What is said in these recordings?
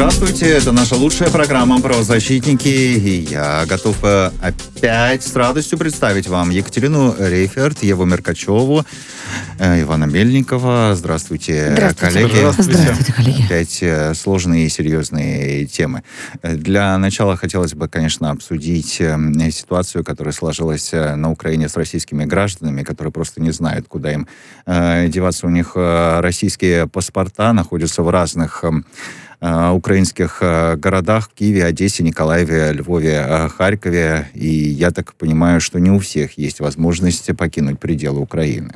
Здравствуйте, это наша лучшая программа «Правозащитники», и я готов э, опять с радостью представить вам Екатерину Рейферт, Еву Меркачеву, э, Ивана Мельникова. Здравствуйте, Здравствуйте. коллеги. Здравствуйте. Здравствуйте, коллеги. Опять э, сложные и серьезные темы. Для начала хотелось бы, конечно, обсудить ситуацию, которая сложилась на Украине с российскими гражданами, которые просто не знают, куда им деваться. У них российские паспорта находятся в разных украинских э, городах, в Киеве, Одессе, Николаеве, Львове, э, Харькове. И я так понимаю, что не у всех есть возможность покинуть пределы Украины.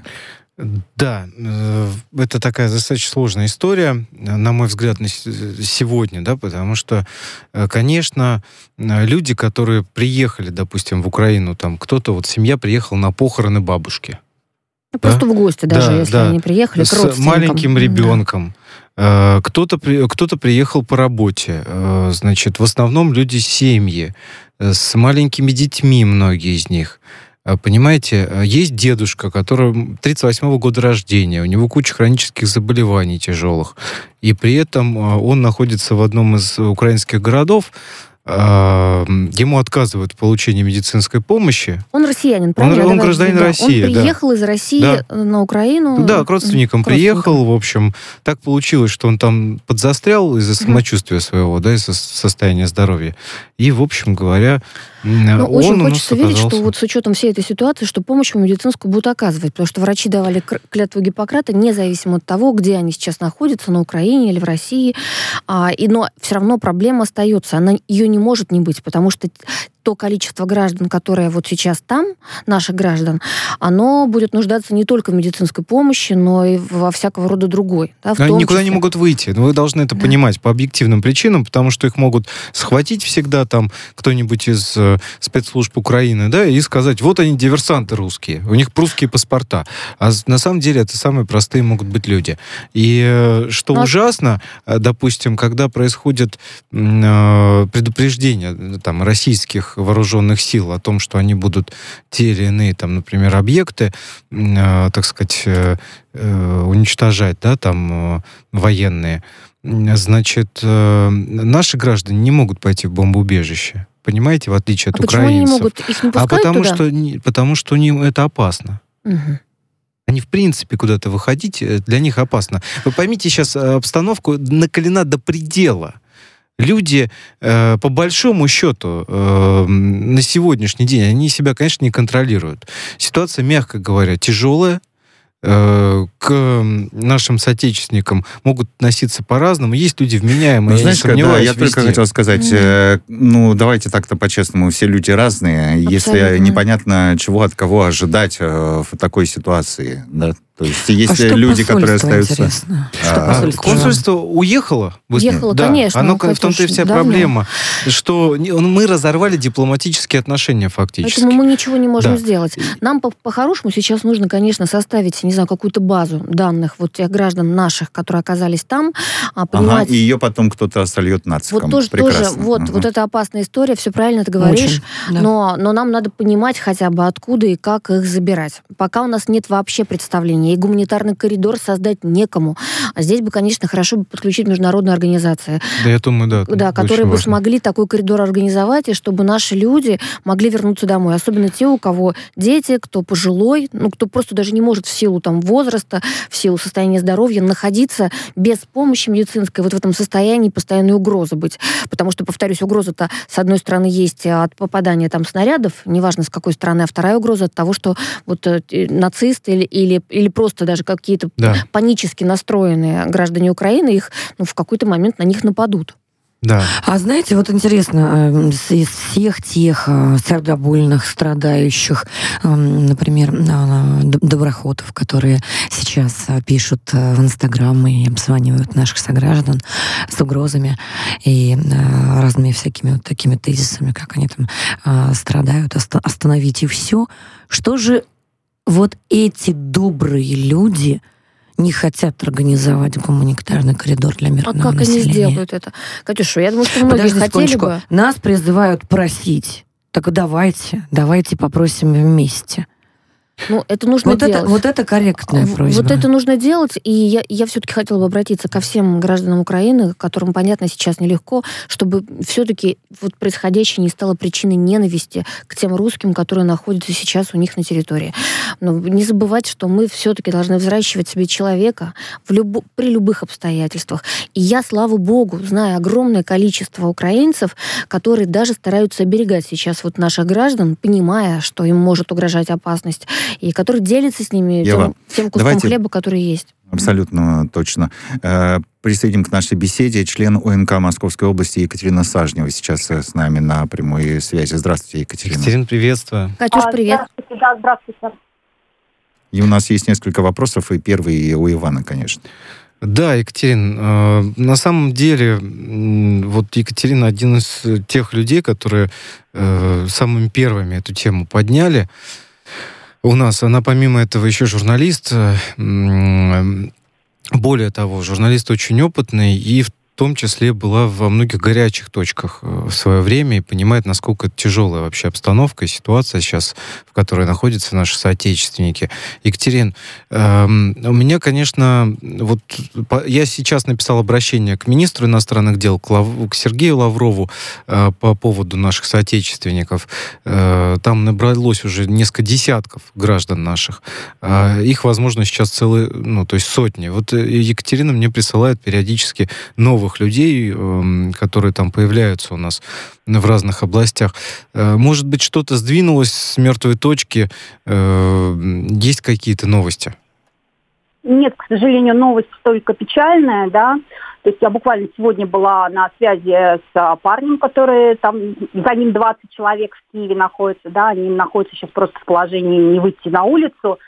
Да, это такая достаточно сложная история, на мой взгляд, на сегодня, да, потому что, конечно, люди, которые приехали, допустим, в Украину, там кто-то, вот семья приехала на похороны бабушки. Ну, да? Просто в гости даже, да, если да. они приехали, С маленьким ребенком. Да Э, кто-то кто-то приехал по работе, э, значит, в основном люди семьи. Э, с маленькими детьми, многие из них. Понимаете, есть дедушка, который 38 -го года рождения, у него куча хронических заболеваний тяжелых, и при этом он находится в одном из украинских городов, ему отказывают в получении медицинской помощи. Он россиянин, правильно? Он, он гражданин да. России. Он приехал да. из России да. на Украину. Да, к родственникам к приехал, в общем. Так получилось, что он там подзастрял из-за самочувствия своего, да, из-за состояния здоровья. И, в общем говоря, но он очень хочется верить, что вот с учетом всей этой ситуации, что помощь медицинскую будут оказывать, потому что врачи давали клятву Гиппократа, независимо от того, где они сейчас находятся, на Украине или в России. А, и, но все равно проблема остается, она, ее не может не быть, потому что то количество граждан, которое вот сейчас там, наших граждан, оно будет нуждаться не только в медицинской помощи, но и во всякого рода другой. Да, Они никуда числе. не могут выйти. Вы должны это да. понимать по объективным причинам, потому что их могут схватить всегда там кто-нибудь из э, спецслужб Украины, да, и сказать, вот они диверсанты русские, у них прусские паспорта. А на самом деле это самые простые могут быть люди. И э, что Но... Ужасно, э, допустим, когда происходит э, предупреждение там российских вооруженных сил о том, что они будут те или иные, там, например, объекты, э, так сказать, э, э, уничтожать, да, там, э, военные, значит, э, наши граждане не могут пойти в бомбоубежище. Понимаете, в отличие от а украинцев. Почему они не могут? Их не а потому туда? что потому что им это опасно. Угу. Они, в принципе, куда-то выходить э, для них опасно. Вы поймите, сейчас э, обстановку накалена до предела люди, э, по большому счету, э, на сегодняшний день, они себя, конечно, не контролируют. Ситуация, мягко говоря, тяжелая, Э, к нашим соотечественникам могут относиться по-разному. Есть люди вменяемые, ну, знаешь, я не да, я только хотел сказать, э, ну, давайте так-то по-честному, все люди разные. Абсолютно. Если непонятно, чего от кого ожидать э, в такой ситуации, да, то есть есть а люди, которые остаются... Что а, консульство уехало? Уехало, да. конечно. Оно в том-то и вся давно. проблема, что мы разорвали дипломатические отношения фактически. Поэтому мы ничего не можем да. сделать. Нам по-хорошему сейчас нужно, конечно, составить, не знаю, какую-то базу данных вот тех граждан наших, которые оказались там, а, понимать... Ага, и ее потом кто-то сольет нациком. Вот тоже, тоже вот, угу. вот это опасная история, все правильно ты говоришь, Очень, да. но, но нам надо понимать хотя бы откуда и как их забирать. Пока у нас нет вообще представления и гуманитарный коридор создать некому. А здесь бы, конечно, хорошо бы подключить международные организации. Да, я думаю, да. Да, которые бы важно. смогли такой коридор организовать, и чтобы наши люди могли вернуться домой. Особенно те, у кого дети, кто пожилой, ну, кто просто даже не может в силу там возраста, в силу состояния здоровья находиться без помощи медицинской вот в этом состоянии постоянной угрозы быть. Потому что, повторюсь, угроза-то, с одной стороны, есть от попадания там снарядов, неважно с какой стороны, а вторая угроза от того, что вот э, нацисты или, или, или просто даже какие-то да. панически настроенные граждане Украины, их ну, в какой-то момент на них нападут. Да. А знаете, вот интересно, э, из всех тех э, сердобольных, страдающих, эм, например, доброходов, которые сейчас э, пишут в Инстаграм и обзванивают наших сограждан с угрозами и разными всякими вот такими тезисами, как они там страдают, остановите все. Что же вот эти добрые люди – не хотят организовать гуманитарный коридор для мирного населения. А как населения. они сделают это? Катюша, я думаю, что многие Подожди хотели бы... Нас призывают просить. Так давайте, давайте попросим вместе. Ну, это нужно вот делать. Это, вот это корректная просьба. Вот это нужно делать, и я, я все-таки хотела бы обратиться ко всем гражданам Украины, которым, понятно, сейчас нелегко, чтобы все-таки вот происходящее не стало причиной ненависти к тем русским, которые находятся сейчас у них на территории. Но не забывать, что мы все-таки должны взращивать себе человека в люб... при любых обстоятельствах. И я, слава богу, знаю огромное количество украинцев, которые даже стараются оберегать сейчас вот наших граждан, понимая, что им может угрожать опасность и который делится с ними Ева, тем, тем куском давайте... хлеба, который есть. Абсолютно точно. Э, присоединим к нашей беседе член ОНК Московской области Екатерина Сажнева сейчас э, с нами на прямой связи. Здравствуйте, Екатерина. Екатерина, приветствую. Катюш, привет. Здравствуйте, да, здравствуйте. И у нас есть несколько вопросов, и первый у Ивана, конечно. Да, Екатерин, э, на самом деле, вот Екатерина один из тех людей, которые самыми первыми эту тему подняли у нас. Она помимо этого еще журналист. Э, более того, журналист очень опытный и в в том числе была во многих горячих точках э, в свое время и понимает, насколько тяжелая вообще обстановка и ситуация сейчас, в которой находятся наши соотечественники. Екатерин, э, у меня, конечно, вот по, я сейчас написал обращение к министру иностранных дел, к, Лав, к Сергею Лаврову э, по поводу наших соотечественников. Э, там набралось уже несколько десятков граждан наших. Э, их, возможно, сейчас целые, ну, то есть сотни. Вот э, Екатерина мне присылает периодически новые новых людей, эм, которые там появляются у нас в разных областях. Э, может быть, что-то сдвинулось с мертвой точки? Э, есть какие-то новости? Нет, к сожалению, новость только печальная, да. То есть я буквально сегодня была на связи с парнем, который там, за ним 20 человек в Киеве находится, да, они находятся сейчас просто в положении не выйти на улицу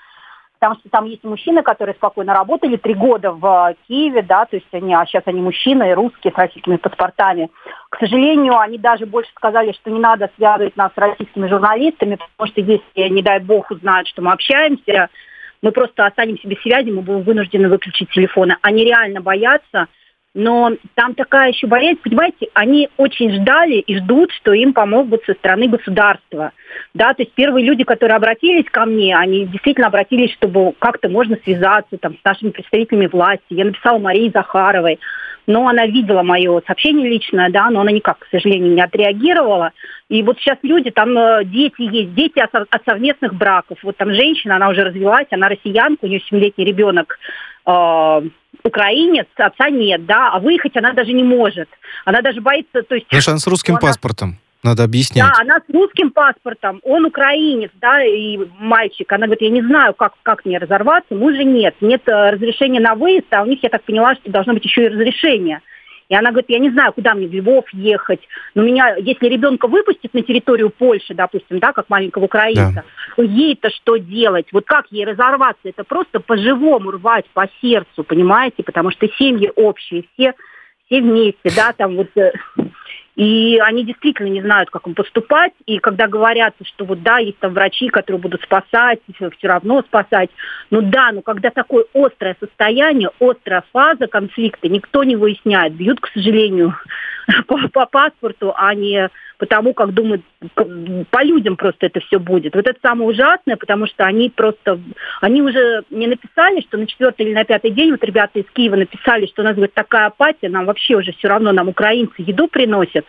потому что там есть мужчины, которые спокойно работали три года в Киеве, да, то есть они, а сейчас они мужчины, русские с российскими паспортами. К сожалению, они даже больше сказали, что не надо связывать нас с российскими журналистами, потому что если, не дай бог, узнают, что мы общаемся, мы просто останемся без связи, мы будем вынуждены выключить телефоны. Они реально боятся, но там такая еще болезнь, понимаете, они очень ждали и ждут, что им помогут со стороны государства. Да, то есть первые люди, которые обратились ко мне, они действительно обратились, чтобы как-то можно связаться там, с нашими представителями власти. Я написала Марии Захаровой, но она видела мое сообщение личное, да, но она никак, к сожалению, не отреагировала. И вот сейчас люди, там э, дети есть, дети от, совместных браков. Вот там женщина, она уже развелась, она россиянка, у нее 7-летний ребенок э, украинец, отца нет, да, а выехать она даже не может. Она даже боится, то есть... Потому она с русским она... паспортом. Надо объяснять. Да, она с русским паспортом, он украинец, да, и мальчик. Она говорит, я не знаю, как, как мне разорваться, мужа нет. Нет э, разрешения на выезд, а у них, я так поняла, что должно быть еще и разрешение. И она говорит, я не знаю, куда мне в Львов ехать. Но меня, если ребенка выпустят на территорию Польши, допустим, да, как маленького украинца, да. то ей-то что делать? Вот как ей разорваться? Это просто по-живому рвать по сердцу, понимаете? Потому что семьи общие, все, все вместе, да, там вот э, и они действительно не знают, как им поступать. И когда говорят, что вот да, есть там врачи, которые будут спасать, все, равно спасать. Ну да, но когда такое острое состояние, острая фаза конфликта, никто не выясняет. Бьют, к сожалению, по, по паспорту, а не потому, как думают, по людям просто это все будет. Вот это самое ужасное, потому что они просто, они уже не написали, что на четвертый или на пятый день, вот ребята из Киева написали, что у нас, говорит, такая апатия, нам вообще уже все равно, нам украинцы еду приносят.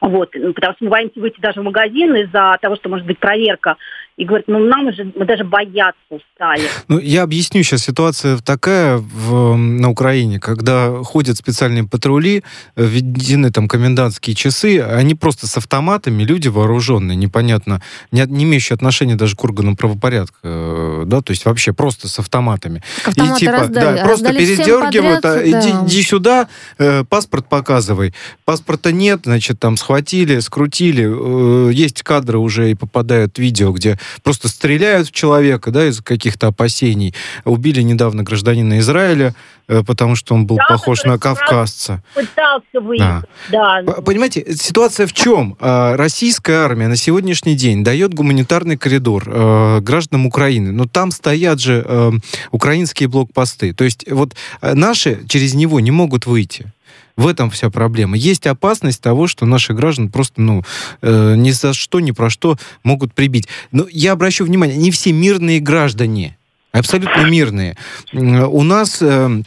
Вот, потому что мы боимся выйти даже в магазин из-за того, что может быть проверка. И говорят, ну нам уже, мы даже бояться устали. Ну, я объясню сейчас. Ситуация такая в, на Украине, когда ходят специальные патрули, э, введены там комендантские часы, они просто с автоматами, люди вооруженные, непонятно, не, не имеющие отношения даже к органам правопорядка, э, да, то есть вообще просто с автоматами. Автоматы и типа, раздали, да, просто передергивают, подряд, а, иди, да. иди сюда, э, паспорт показывай. Паспорта нет, значит, там схватили, скрутили. Э, есть кадры уже и попадают видео, где просто стреляют в человека, да, из каких-то опасений. Убили недавно гражданина Израиля, э, потому что он был Да, похож на кавказца. Пытался выехать, да. П- Понимаете, ситуация в чем? А, Российская армия на сегодняшний день дает гуманитарный коридор э, гражданам Украины, но там стоят же э, украинские блокпосты. То есть вот наши через него не могут выйти. В этом вся проблема. Есть опасность того, что наши граждан просто, ну, э, ни за что, ни про что могут прибить. Но я обращу внимание, не все мирные граждане, абсолютно мирные. У нас э,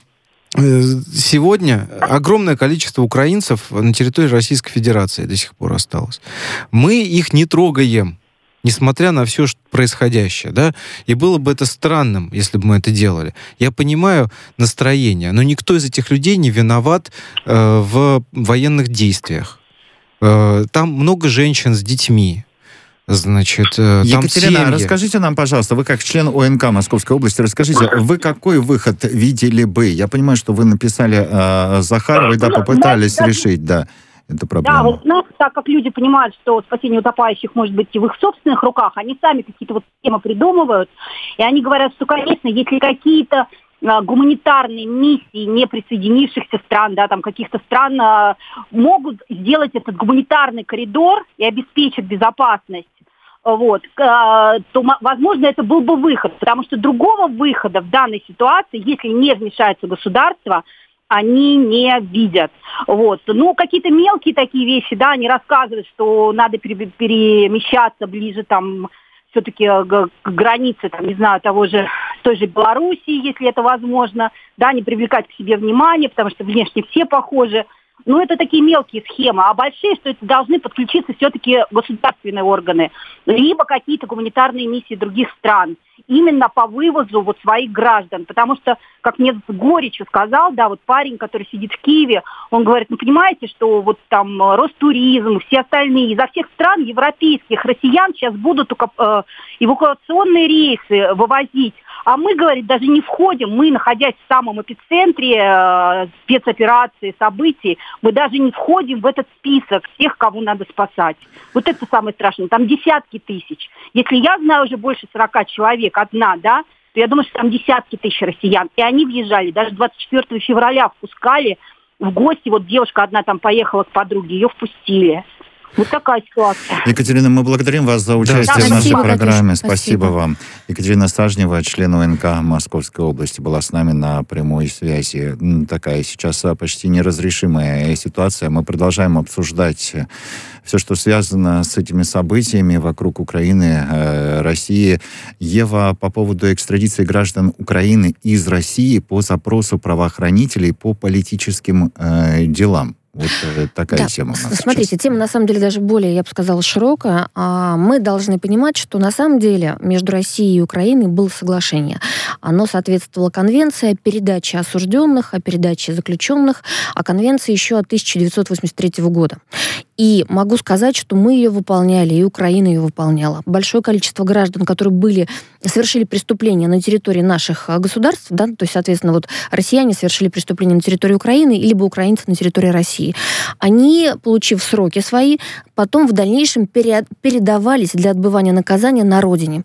э, сегодня огромное количество украинцев на территории Российской Федерации до сих пор осталось. Мы их не трогаем несмотря на все происходящее, да, и было бы это странным, если бы мы это делали. Я понимаю настроение, но никто из этих людей не виноват э, в военных действиях. Э, там много женщин с детьми, значит, э, там Екатерина, семьи. расскажите нам, пожалуйста, вы как член ОНК Московской области, расскажите, вы какой выход видели бы? Я понимаю, что вы написали э, Захаровой, да, попытались решить, да, эту Да, проблему. вот у нас, так как люди понимают, что спасение утопающих может быть и в их собственных руках, они сами какие-то вот темы придумывают, и они говорят, что, конечно, если какие-то а, гуманитарные миссии не присоединившихся стран, да, там каких-то стран а, могут сделать этот гуманитарный коридор и обеспечить безопасность, вот, а, то, возможно, это был бы выход, потому что другого выхода в данной ситуации, если не вмешается государство, они не видят. Вот. Ну, какие-то мелкие такие вещи, да, они рассказывают, что надо пере- перемещаться ближе там все-таки к к границе, там, не знаю, того же, той же Белоруссии, если это возможно, да, не привлекать к себе внимание, потому что внешне все похожи. Ну, это такие мелкие схемы, а большие, что это должны подключиться все-таки государственные органы, либо какие-то гуманитарные миссии других стран, именно по вывозу вот своих граждан, потому что, как мне с горечью сказал, да, вот парень, который сидит в Киеве, он говорит, ну, понимаете, что вот там э, Ростуризм, все остальные, изо всех стран европейских россиян сейчас будут э, эвакуационные рейсы вывозить, а мы, говорит, даже не входим, мы, находясь в самом эпицентре э, спецоперации, событий, мы даже не входим в этот список тех, кого надо спасать. Вот это самое страшное. Там десятки тысяч. Если я знаю уже больше 40 человек, одна, да, то я думаю, что там десятки тысяч россиян. И они въезжали, даже 24 февраля впускали в гости. Вот девушка одна там поехала к подруге, ее впустили. Вот такая ситуация. Екатерина, мы благодарим вас за участие Да, в нашей спасибо, программе. Спасибо. спасибо. вам. Екатерина Стажнева, член ОНК Московской области, была с нами на прямой связи. Такая сейчас а, почти неразрешимая ситуация. Мы продолжаем обсуждать все, что связано с этими событиями вокруг Украины, э, России. Ева, по поводу экстрадиции граждан Украины из России по запросу правоохранителей по политическим э, делам. Вот э, такая Да, тема у нас Смотрите, сейчас. тема на самом деле даже более, я бы сказала, широкая. А Мы должны понимать, что на самом деле между Россией и Украиной было соглашение. Оно соответствовало конвенции о передаче осужденных, о передаче заключенных, а конвенции еще от 1983 года. И могу сказать, что мы ее выполняли, и Украина ее выполняла. Большое количество граждан, которые были, совершили преступления на территории наших а, государств, да, то есть, соответственно, вот россияне совершили преступления на территории Украины, либо украинцы на территории России. Они, получив сроки свои, потом в дальнейшем пере- передавались для отбывания наказания на родине.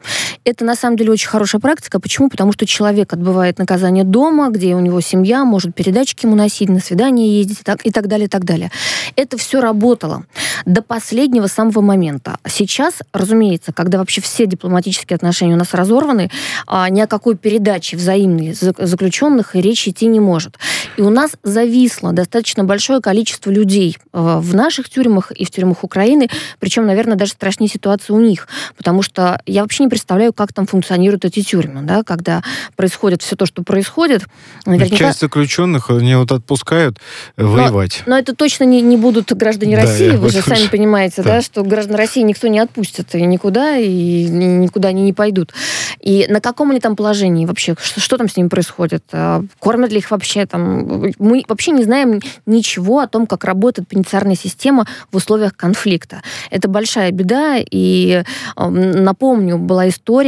Это, на самом деле, очень хорошая практика. Почему? Потому что человек отбывает наказание дома, где у него семья, может передатчики ему носить, на свидание ездить и так, и так далее, и так далее. Это все работало до последнего самого момента. Сейчас, разумеется, когда вообще все дипломатические отношения у нас разорваны, а, ни о какой передаче взаимной за- заключенных речи идти не может. И у нас зависло достаточно большое количество людей в наших тюрьмах и в тюрьмах Украины, причем, наверное, даже страшнее ситуация у них, потому что я вообще не представляю, как там функционируют эти тюрьмы, да, когда происходит все то, что происходит. Наверняка... Часть заключенных они вот отпускают воевать. Но, но это точно не, не будут граждане да, России, вы же сами понимаете, да. да, что граждан России никто не отпустит и никуда, и никуда они не пойдут. И на каком они там положении вообще? Что, что там с ними происходит? А, кормят ли их вообще там? Мы вообще не знаем ничего о том, как работает пенитенциарная система в условиях конфликта. Это большая беда, и напомню, была история,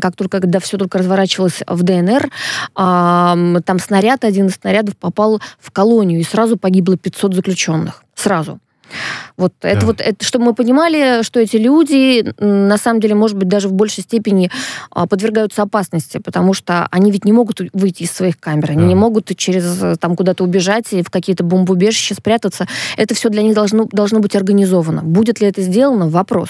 как только, когда все только разворачивалось в ДНР, там снаряд, один из снарядов попал в колонию, и сразу погибло 500 заключенных. Сразу. Вот да. это вот, это, чтобы мы понимали, что эти люди, на самом деле, может быть, даже в большей степени а, подвергаются опасности, потому что они ведь не могут выйти из своих камер, они да. не могут через там куда-то убежать и в какие-то бомбоубежища спрятаться. Это все для них должно, должно быть организовано. Будет ли это сделано? Вопрос.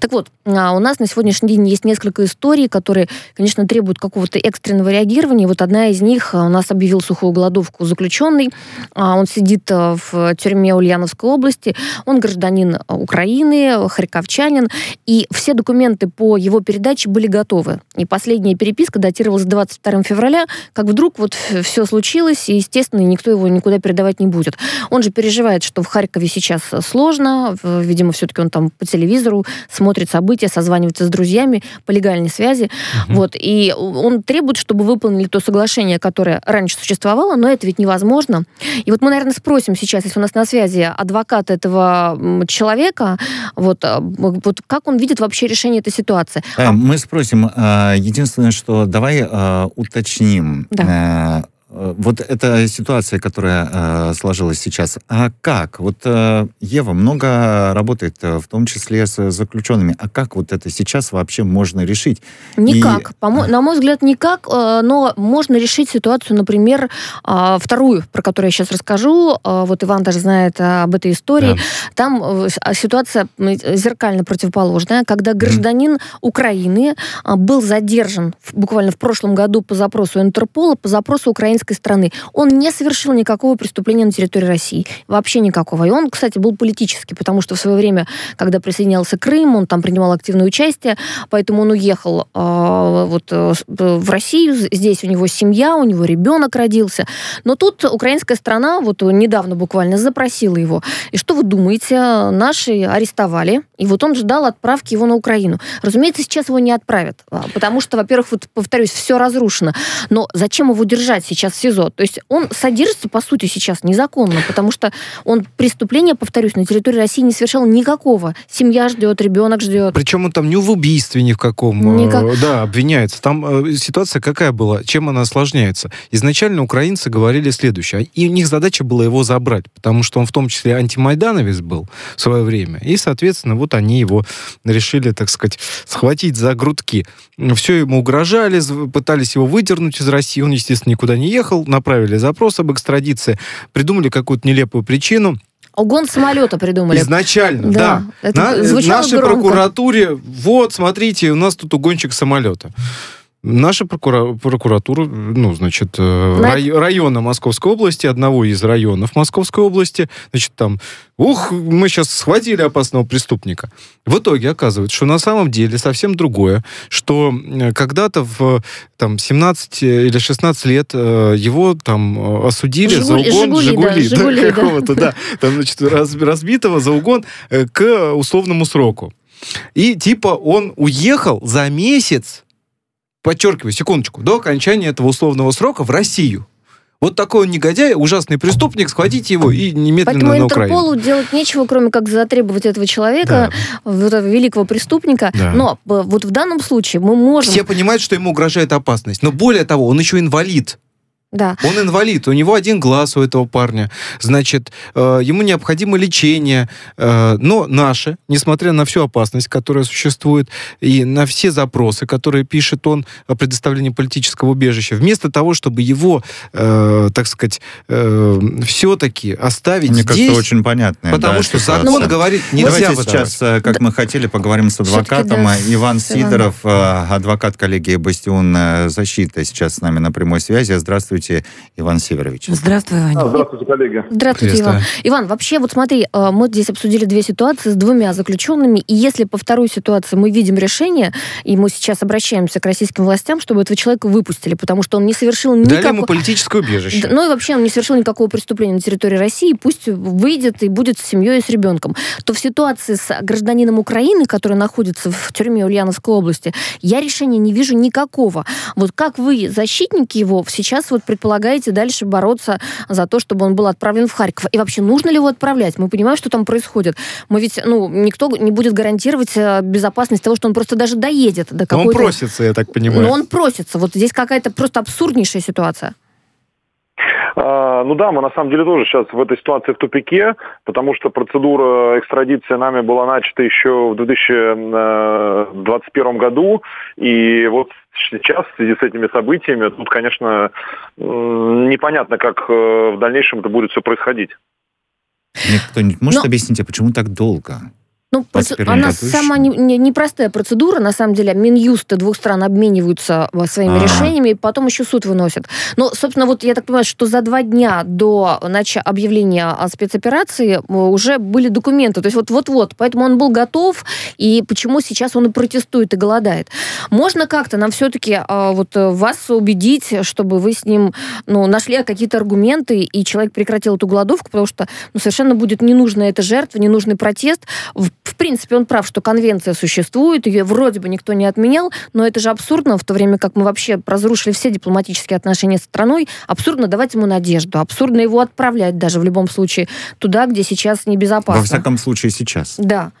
Так вот, а, у нас на сегодняшний день есть несколько историй, которые, конечно, требуют какого-то экстренного реагирования. Вот одна из них а, у нас объявил сухую голодовку заключенный. Он сидит в тюрьме Ульяновской области. Он гражданин Украины, харьковчанин, и все документы по его передаче были готовы. И последняя переписка датировалась 22 февраля, как вдруг вот все случилось, и, естественно, никто его никуда передавать не будет. Он же переживает, что в Харькове сейчас сложно, видимо, все-таки он там по телевизору смотрит события, созванивается с друзьями по легальной связи, угу. вот, и он требует, чтобы выполнили то соглашение, которое раньше существовало, но это ведь невозможно. И вот мы, наверное, спросим сейчас, если у нас на связи адвокат этого человека, вот, а, вот как он видит вообще решение этой ситуации. Э, мы спросим, а, единственное, что давай а, уточним. Да. Э, вот эта ситуация, которая э, сложилась сейчас, а как? Вот э, Ева много работает, э, в том числе с заключенными. А как вот это сейчас вообще можно решить? Никак. И... По на мой взгляд, никак, э, но можно решить ситуацию, например, э, вторую, про которую я сейчас расскажу. Э, вот Иван даже знает об этой истории. Да. Там э, ситуация зеркально противоположная, когда гражданин mm. Украины был задержан буквально в прошлом году по запросу Интерпола, по запросу украинской украинской страны. Он не совершил никакого преступления на территории России. Вообще никакого. И он, кстати, был политический, потому что в свое время, когда присоединялся Крым, он там принимал активное участие, поэтому он уехал э, вот, э, в Россию. Здесь у него семья, у него ребенок родился. Но тут украинская страна вот недавно буквально запросила его. И что вы думаете? Наши арестовали, и вот он ждал отправки его на Украину. Разумеется, сейчас его не отправят, а, потому что, во-первых, вот повторюсь, все разрушено. Но зачем его держать сейчас сейчас в СИЗО. То есть он содержится, по сути, сейчас незаконно, потому что он преступление, повторюсь, на территории России не совершал никакого. Семья ждет, ребенок ждет. Причем он там не в убийстве ни в каком, э, Никак. да, обвиняется. Там э, ситуация какая была? Чем она осложняется? Изначально украинцы говорили следующее. И у них задача была его забрать, потому что он в том числе антимайдановец был в свое время. И, соответственно, вот они его решили, так сказать, схватить за грудки. Все ему угрожали, пытались его выдернуть из России. Он, естественно, никуда не ехал направили запрос об экстрадиции, придумали какую-то нелепую причину, Угон самолета придумали. Изначально, да. да. Это На, нашей громко. прокуратуре, вот, смотрите, у нас тут угонщик самолета. Наша прокура... прокуратура, ну, значит, э, На... рай... района Московской области, одного из районов Московской области, значит, там, ух, мы сейчас схватили опасного преступника. В итоге оказывается, что на самом деле совсем другое, что э, когда-то в там, 17 или 16 лет э, его там осудили Жигули, за угон Жигули, Жигули, да, Жигули, да, какого-то, да, там, значит, разбитого за угон к условному сроку. И типа он уехал за месяц подчеркиваю, секундочку, до окончания этого условного срока в Россию. Вот такой он негодяй, ужасный преступник, схватите его и немедленно Поэтому на Украину. Интерполу делать нечего, кроме как затребовать этого человека, да. этого великого преступника. Да. Но вот в данном случае мы можем... Все понимают, что ему угрожает опасность. Но более того, он еще инвалид. Да. Он инвалид, у него один глаз у этого парня. Значит, э, ему необходимо лечение. Э, но наши, несмотря на всю опасность, которая существует, и на все запросы, которые пишет он о предоставлении политического убежища, вместо того, чтобы его, э, так сказать, э, все-таки оставить Мне здесь... кажется, очень понятно. Потому да, что ситуация. закон говорит, нельзя Давайте выдавать. сейчас, э, как да. мы хотели, поговорим с адвокатом. Да, Иван Сидоров. Э, адвокат коллегии «Бастион защиты», сейчас с нами на прямой связи. Здравствуйте. Здравствуйте, Иван Северович. Здравствуй, Ваня. А, здравствуйте, коллеги. Здравствуйте. Иван. Иван, вообще, вот смотри, э, мы здесь обсудили две ситуации с двумя заключенными, и если по второй ситуации мы видим решение, и мы сейчас обращаемся к российским властям, чтобы этого человека выпустили, потому что он не совершил Дали никакого... ему политическое убежище. Ну и вообще он не совершил никакого преступления на территории России, пусть выйдет и будет с семьей и с ребенком. То в ситуации с гражданином Украины, который находится в тюрьме Ульяновской области, я решения не вижу никакого. Вот как вы, защитники его, сейчас вот предполагаете дальше бороться за то, чтобы он был отправлен в Харьков? И вообще, нужно ли его отправлять? Мы понимаем, что там происходит. Мы ведь, ну, никто не будет гарантировать э, безопасность того, что он просто даже доедет до Но он какой-то... просится, я так понимаю. Но он просится. Вот здесь какая-то просто абсурднейшая ситуация. А, ну да, мы на самом деле тоже сейчас в этой ситуации в тупике, потому что процедура экстрадиции нами была начата еще в 2021 году, и вот сейчас в связи с этими событиями тут, конечно, непонятно, как э, в дальнейшем это будет все происходить. Мне кто-нибудь может Но- объяснить, а почему так долго? Ну, По проц- она сама еще? не- не- непростая процедура, на самом деле. Минюсты двух стран обмениваются э, своими А. решениями, и потом еще суд выносит. Но, собственно, вот я так понимаю, что за два дня до начала объявления о спецоперации э, уже были документы. То есть вот- вот-вот. Поэтому он был готов, и почему сейчас он и протестует, и голодает. Можно как-то нам все-таки вот э, вас убедить, чтобы вы с ним ну, нашли какие-то аргументы, и человек прекратил эту голодовку, потому что ну, совершенно будет ненужная эта жертва, ненужный протест. В, в принципе, он прав, что конвенция существует, ее вроде бы никто не отменял, но это же абсурдно, в то время как мы вообще разрушили все дипломатические отношения с страной, абсурдно давать ему надежду, абсурдно его отправлять даже в любом случае туда, где сейчас небезопасно. Во всяком случае, сейчас. Да.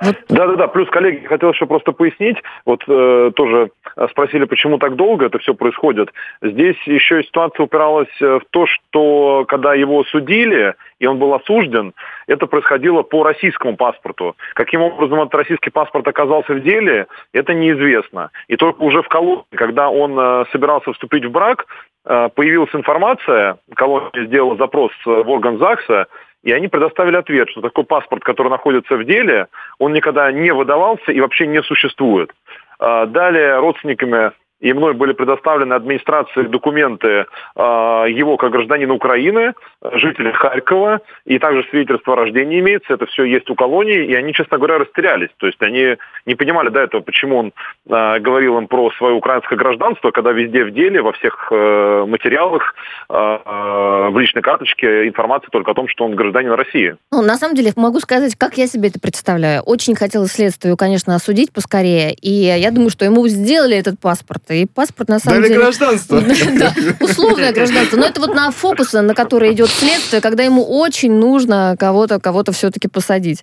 Вот Да-да-да, плюс, коллеги, хотел еще просто пояснить, вот э, тоже э, спросили, почему так долго это все происходит. Здесь еще и ситуация упиралась э, в то, что когда его судили, и он был осужден, это происходило по российскому паспорту. Каким образом этот российский паспорт оказался в деле, это неизвестно. И только уже в колонии, когда он э, собирался вступить в брак, э, появилась информация, колония сделала запрос э, в орган ЗАГСа, и они предоставили ответ, что такой паспорт, который находится в деле, он никогда не выдавался и вообще не существует. Далее родственниками и мной были предоставлены администрации документы а, его как гражданина Украины, жителя Харькова, и также свидетельство о рождении имеется, это все есть у колонии, и они, честно говоря, растерялись. То есть они не понимали до этого, почему он а, говорил им про свое украинское гражданство, когда везде в деле, во всех э, материалах, а, в личной карточке информация только о том, что он гражданин России. Ну, на самом деле, могу сказать, как я себе это представляю. Очень хотелось следствию, конечно, осудить поскорее. И я думаю, что ему сделали этот паспорт. И паспорт, на самом Дали деле... гражданство. Да, условное гражданство. Но это вот на фокус, на который идет следствие, когда ему очень нужно кого-то кого-то все-таки посадить.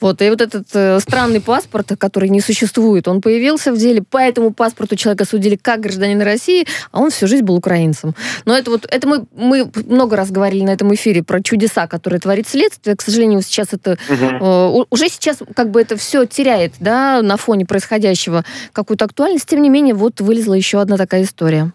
Вот. И вот этот э, странный паспорт, который не существует, он появился в деле, по этому паспорту человека судили как гражданина России, а он всю жизнь был украинцем. Но это вот, это мы, мы много раз говорили на этом эфире про чудеса, которые творит следствие. К сожалению, сейчас это Э, у- уже сейчас как бы это все теряет, да, на фоне происходящего какую-то актуальность. Тем не менее, вот вылезла еще одна такая история.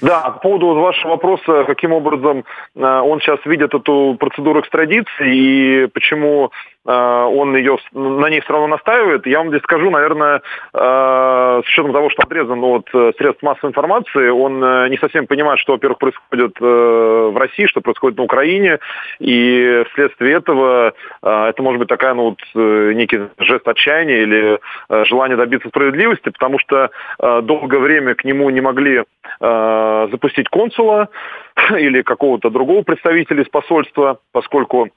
Да, по поводу вашего вопроса, каким образом э, он сейчас видит эту процедуру экстрадиции и почему он ее на ней все равно настаивает, я вам здесь скажу, наверное, э, с учетом того, что отрезан от э, средств массовой информации, он э, не совсем понимает, что, во-первых, происходит э, в России, что происходит на Украине, и вследствие этого э, это может быть такая, ну, вот, э, некий жест отчаяния или э, желание добиться справедливости, потому что э, долгое время к нему не могли э, запустить консула или какого-то другого представителя из посольства, поскольку э,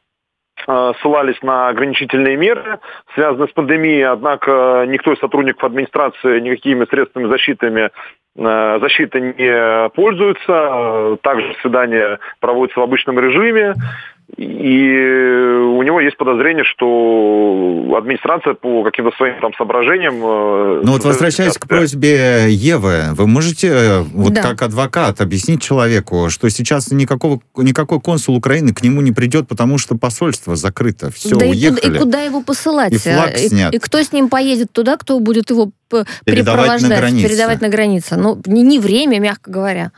ссылались на ограничительные меры, связанные с пандемией, однако никто из сотрудников администрации никакими средствами защиты, э, защиты не пользуется. Э, Также свидания проводятся в обычном режиме. И у него есть подозрение, что администрация по каким-то своим там соображениям... э, Ну вот возвращаясь к просьбе Евы, вы можете э, вот Да. как адвокат объяснить человеку, что сейчас никакого, никакой консул Украины к нему не придет, потому что посольство закрыто, все, да и уехали. куда, и куда его посылать? И флаг И- снят. И, кто с ним поедет туда, кто будет его Передавать на препровождать, границе. передавать на границе? Ну, не, не время, мягко говоря.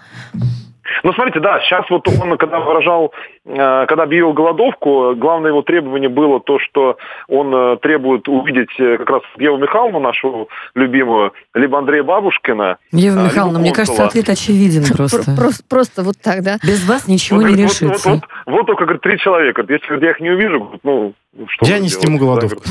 Ну, смотрите, да, сейчас вот он, когда выражал, э, когда объявил голодовку, главное его требование было то, что он э, требует увидеть э, как раз Еву Михайловну, нашу любимую, либо Андрея Бабушкина. Ева Михайловна, мне кажется, ответ очевиден просто. Просто, просто вот так, да? Без вас ничего вот, не вот, решится. Вот, вот, вот только, говорит, три человека. Если я их не увижу, ну, что Я не сниму голодовку.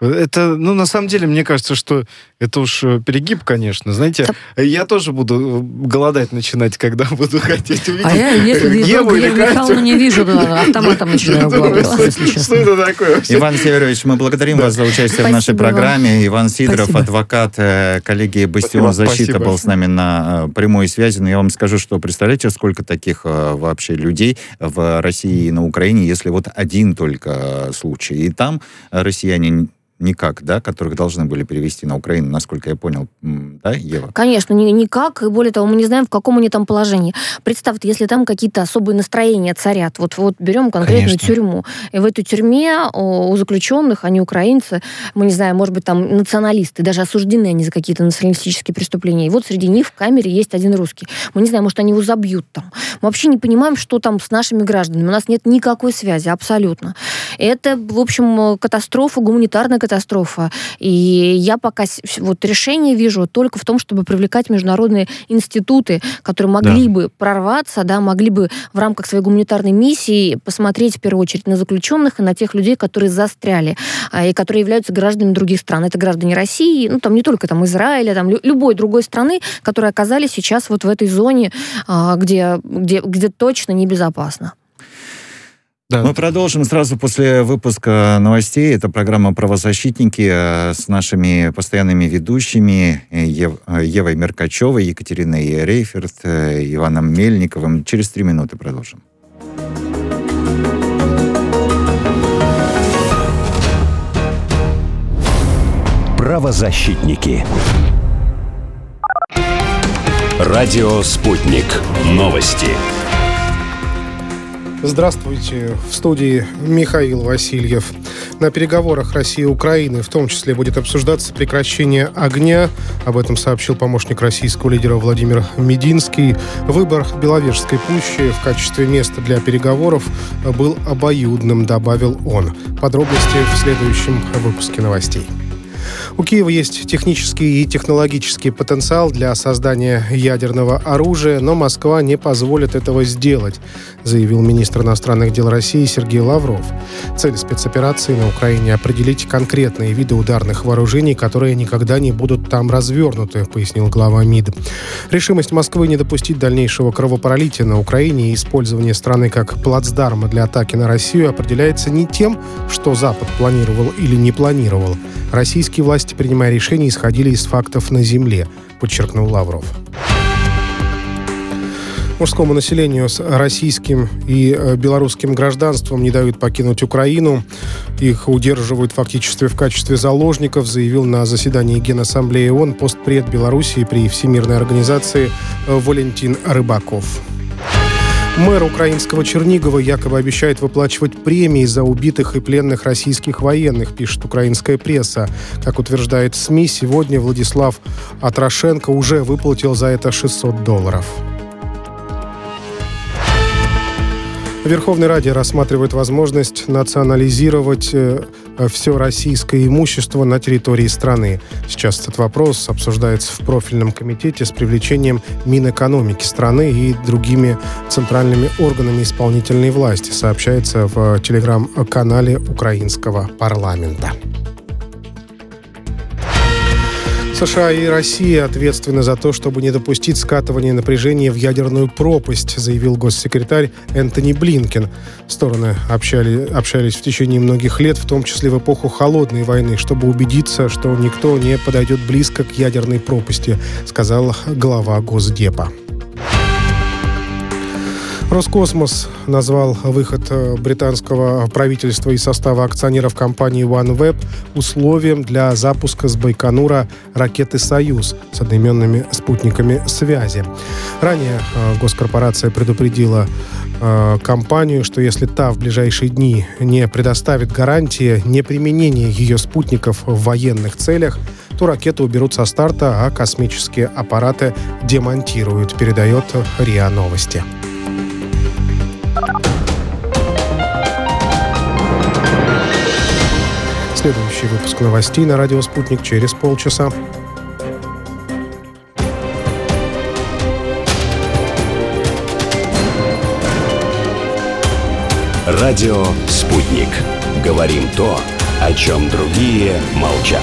Это, ну, на самом деле, мне кажется, что это уж э, перегиб, конечно. Знаете, я тоже буду э, голодать начинать, когда буду хотеть увидеть А я, если Еву Еву Михайловну не вижу, да, автоматом начинаю Что это такое? Иван Северович, мы благодарим вас за участие в нашей программе. Иван Сидоров, Спасибо. адвокат э, коллегии «Бастион Спасибо. защиты» Спасибо. был с нами на прямой связи. Но я вам скажу, что представляете, сколько таких вообще людей в России и на Украине, если вот один только случай. И там россияне никак, да, которых должны были перевести на Украину, насколько я понял, да, Ева? Конечно, ни- никак. И более того, мы не знаем, в каком они там положении. Представьте, если там какие-то особые настроения царят. Вот, вот берем конкретную Конечно. тюрьму. И в этой тюрьме у заключенных, они украинцы, мы не знаем, может быть, там националисты, даже осуждены они за какие-то националистические преступления. И вот среди них в камере есть один русский. Мы не знаем, может, они его забьют там. Мы вообще не понимаем, что там с нашими гражданами. У нас нет никакой связи, абсолютно. Это, в общем, катастрофа, гуманитарная катастрофа. И я пока вот решение вижу только в том, чтобы привлекать международные институты, которые могли бы прорваться, да, могли бы в рамках своей гуманитарной миссии посмотреть в первую очередь на заключенных и на тех людей, которые застряли а, и которые являются гражданами других стран. Это граждане России, ну там не только там Израиля, там лю- любой другой страны, которые оказались сейчас вот в этой зоне, а, где, где, где точно небезопасно. Да. Мы продолжим сразу после выпуска новостей. Это программа «Правозащитники» с нашими постоянными ведущими Ев- Евой Меркачевой, Екатериной Рейферт, э, Иваном Мельниковым. Через три минуты продолжим. Правозащитники. Радио «Спутник». Новости. Здравствуйте. В студии Михаил Васильев. На переговорах России и Украины в том числе будет обсуждаться прекращение огня. Об этом сообщил помощник российского лидера Владимир Мединский. Выбор Беловежской пущи в качестве места для переговоров был обоюдным, добавил он. Подробности в следующем выпуске новостей. У Киева есть технический и технологический потенциал для создания ядерного оружия, но Москва не позволит этого сделать, заявил министр иностранных дел России Сергей Лавров. Цель спецоперации на Украине – определить конкретные виды ударных вооружений, которые никогда не будут там развернуты, пояснил глава МИД. Решимость Москвы не допустить дальнейшего кровопролития на Украине и использование страны как плацдарма для атаки на Россию определяется не тем, что Запад планировал или не планировал. Российские власти, принимая решения, исходили из фактов на земле, подчеркнул Лавров. Мужскому населению с российским и э, белорусским гражданством не дают покинуть Украину. Их удерживают фактически в качестве заложников, заявил на заседании Генассамблеи ООН постпред Белоруссии при Всемирной организации э, Валентин Рыбаков. Мэр украинского Чернигова якобы обещает выплачивать премии за убитых и пленных российских военных, пишет украинская пресса. Как утверждает СМИ, сегодня Владислав Атрошенко уже выплатил за это 600 долларов. Верховный Раде рассматривает возможность национализировать все российское имущество на территории страны. Сейчас этот вопрос обсуждается в профильном комитете с привлечением Минэкономики страны и другими центральными органами исполнительной власти, сообщается в телеграм-канале украинского парламента. США и Россия ответственны за то, чтобы не допустить скатывания напряжения в ядерную пропасть, заявил госсекретарь Энтони Блинкен. Стороны общали, общались в течение многих лет, в том числе в эпоху холодной войны, чтобы убедиться, что никто не подойдет близко к ядерной пропасти, сказал глава Госдепа. Роскосмос назвал выход э, британского правительства из состава акционеров компании OneWeb условием для запуска с Байконура ракеты «Союз» с одноименными спутниками связи. Ранее э, госкорпорация предупредила э, компанию, что если та в ближайшие дни не предоставит гарантии неприменения ее спутников в военных целях, то ракеты уберут со старта, а космические аппараты демонтируют, передает РИА Новости. Следующий выпуск новостей на радио «Спутник» через полчаса. Радио «Спутник». Говорим то, о чем другие молчат.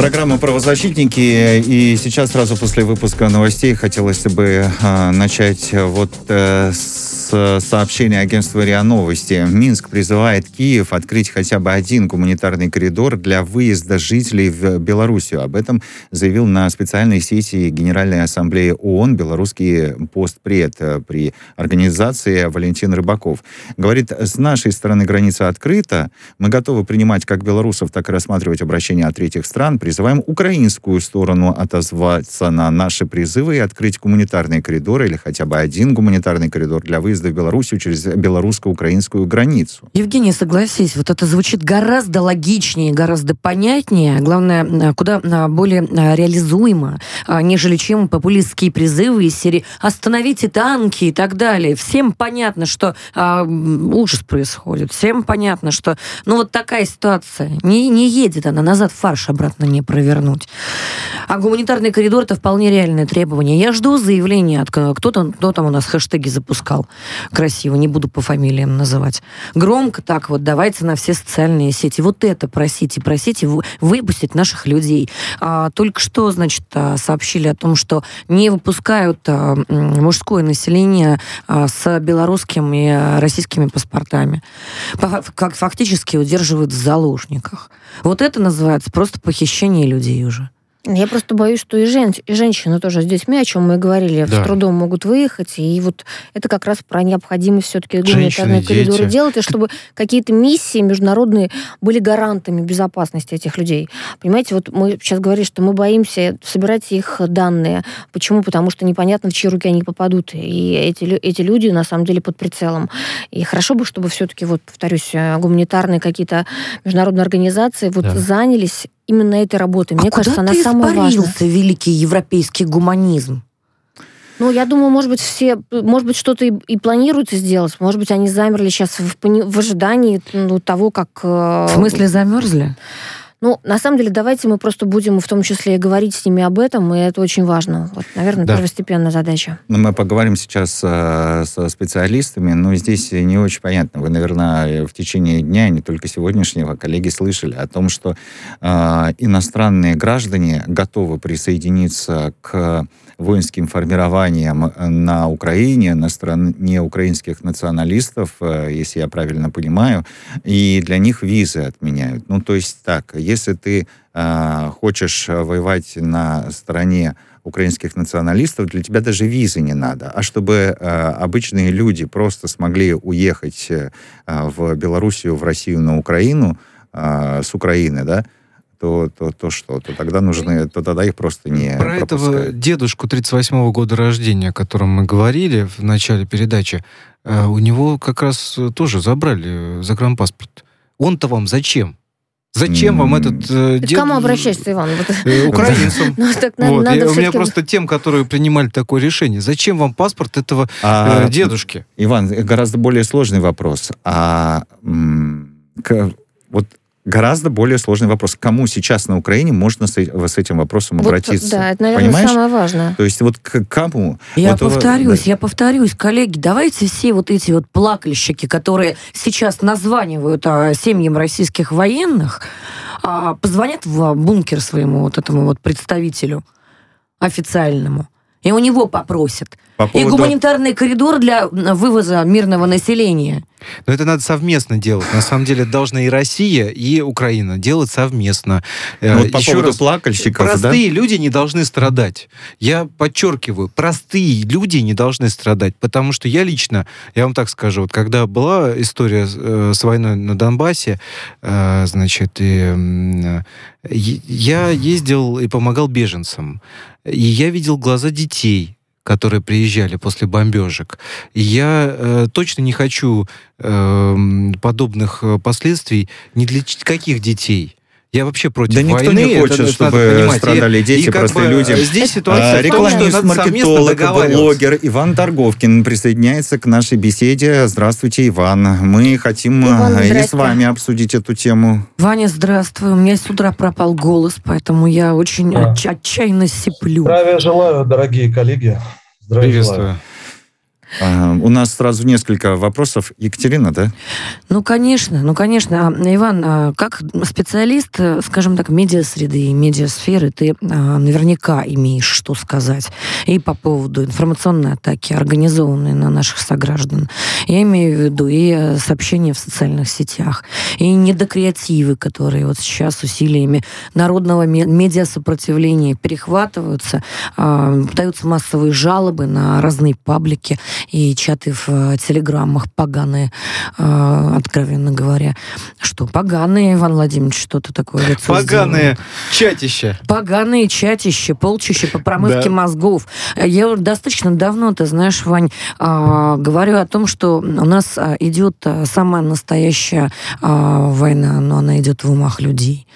Программа «Правозащитники». И сейчас сразу после выпуска новостей хотелось бы а, начать вот э, с сообщения агентства РИА Новости. Минск призывает Киев открыть хотя бы один гуманитарный коридор для выезда жителей в Белоруссию. Об этом заявил на специальной сессии Генеральной Ассамблеи ООН белорусский постпред э, при организации Валентин Рыбаков. Говорит, с нашей стороны граница открыта. Мы готовы принимать как белорусов, так и рассматривать обращения от третьих стран. Призываем украинскую сторону отозваться на наши призывы и открыть гуманитарные коридоры или хотя бы один гуманитарный коридор для выезда в Белоруссию через белорусско-украинскую границу. Евгений, согласись, вот это звучит гораздо логичнее, гораздо понятнее, главное, э, куда э, более э, реализуемо, нежели чем популистские призывы из серии «остановите танки» и так далее. Всем понятно, что ужас происходит, всем понятно, что ну вот такая ситуация, не, не едет она, назад фарш обратно не провернуть. А гуманитарный коридор это вполне реальное требование. Я жду заявления от к- кто там, кто там у нас хэштеги запускал красиво, не буду по фамилиям называть. Громко так вот, давайте на все социальные сети. Вот это просите, просите вы- выпустить наших людей. А, только что, значит, а, сообщили о том, что не выпускают а, мужское население а, с белорусскими и российскими паспортами. По- Как фактически удерживают в заложниках. Вот это называется просто похищение людей уже. Я просто боюсь, что и, жен- и женщины тоже с детьми, о чем мы и говорили, Да. с трудом могут выехать. И вот это как раз про необходимость все-таки гуманитарные коридоры делать, и чтобы какие-то миссии международные были гарантами безопасности этих людей. Понимаете, вот мы сейчас говорим, что мы боимся собирать их данные. Почему? Потому что непонятно, в чьи руки они попадут. И эти, эти люди на самом деле под прицелом. И хорошо бы, чтобы все-таки, вот, повторюсь, э, гуманитарные какие-то международные организации вот Да. занялись именно этой работой. Мне а кажется, куда она ты самая важная. великий европейский гуманизм? Ну, я думаю, может быть, все, может быть, что-то и, и планируется сделать. Может быть, они замерли сейчас в, в ожидании ну, того, как... э, В смысле замерзли? Ну, на самом деле, давайте мы просто будем в том числе и говорить с ними об этом, и это очень важно. Вот, наверное, Да. первостепенная задача. Ну, Мы поговорим сейчас э, со специалистами, но здесь не очень понятно. Вы, наверное, в течение дня, не только сегодняшнего, коллеги слышали о том, что э, иностранные граждане готовы присоединиться к воинским формированиям на Украине, на стороне украинских националистов, э, если я правильно понимаю, и для них визы отменяют. Ну, то есть так, если ты э, хочешь воевать на стороне украинских националистов, для тебя даже визы не надо. А чтобы э, обычные люди просто смогли уехать э, в Белоруссию, в Россию, на Украину, э, с Украины, да, то, то, то что? То тогда нужны, то тогда их просто не Про этого пропускают. дедушку 38-го года рождения, о котором мы говорили в начале передачи, э, у него как раз э, тоже забрали э, загранпаспорт. Он-то вам зачем? Зачем вам этот э, дед- кому обращаешься, Иван? Вот. Э, Украинцам. Ну, так надо, Вот. надо у меня просто тем, которые принимали такое решение. Зачем вам паспорт этого А, э, дедушки? Иван, гораздо более сложный вопрос. А к- вот гораздо более сложный вопрос. К кому сейчас на Украине можно с, э- с этим вопросом Вот, обратиться? да, это, наверное, Понимаешь? самое важное. То есть вот к кому? Я Вот, э, повторюсь, да. я повторюсь, коллеги, давайте все вот эти вот плакальщики, которые сейчас названивают а, семьям российских военных, а, позвонят в бункер своему вот этому вот представителю официальному, и у него попросят. По И поводу- гуманитарный коридор для вывоза мирного населения. Но это надо совместно делать. На самом деле должна и Россия, и Украина делать совместно. Ну, вот по Еще поводу раз, плакальщиков, простые люди не должны страдать. Я подчеркиваю, простые люди не должны страдать, потому что я лично, я вам так скажу, вот когда была история э, с войной на Донбассе, э, значит, и, э, я ездил и помогал беженцам, и я видел глаза детей, которые приезжали после бомбежек. Я э, точно не хочу э, подобных последствий ни для каких детей. Я вообще против Да никто войны. не это- хочет, это чтобы страдали И- дети, и простые бы, люди. э, Здесь А, ситуация что Рекламист, маркетолог, блогер Иван Торговкин присоединяется к нашей беседе. Здравствуйте, Иван. Мы хотим Иван, э, и с вами обсудить эту тему. Ваня, здравствуй. У меня с утра пропал голос, поэтому я очень Да. отч- отчаянно сиплю. Здравия желаю, дорогие коллеги. Здравия желаю. У нас сразу несколько вопросов. Екатерина, да? Ну, конечно, ну, конечно. А, Иван, а, как специалист, скажем так, медиасреды и медиасферы, ты а, наверняка имеешь что сказать и по поводу информационной атаки, организованной на наших сограждан. Я имею в виду и э, сообщения в социальных сетях, и недокреативы, которые вот сейчас усилиями народного ме- медиасопротивления перехватываются, а, даются массовые жалобы на разные паблики и чаты в э, телеграммах поганые, э, откровенно говоря. Что, поганые, Иван Владимирович, что-то такое лицо Поганые чатища. сделало? Поганые чатища, полчища по промывке Да. мозгов. Я достаточно давно, ты знаешь, Вань, а, говорю о том, что у нас а, идет а, самая настоящая война, но она идет в умах людей.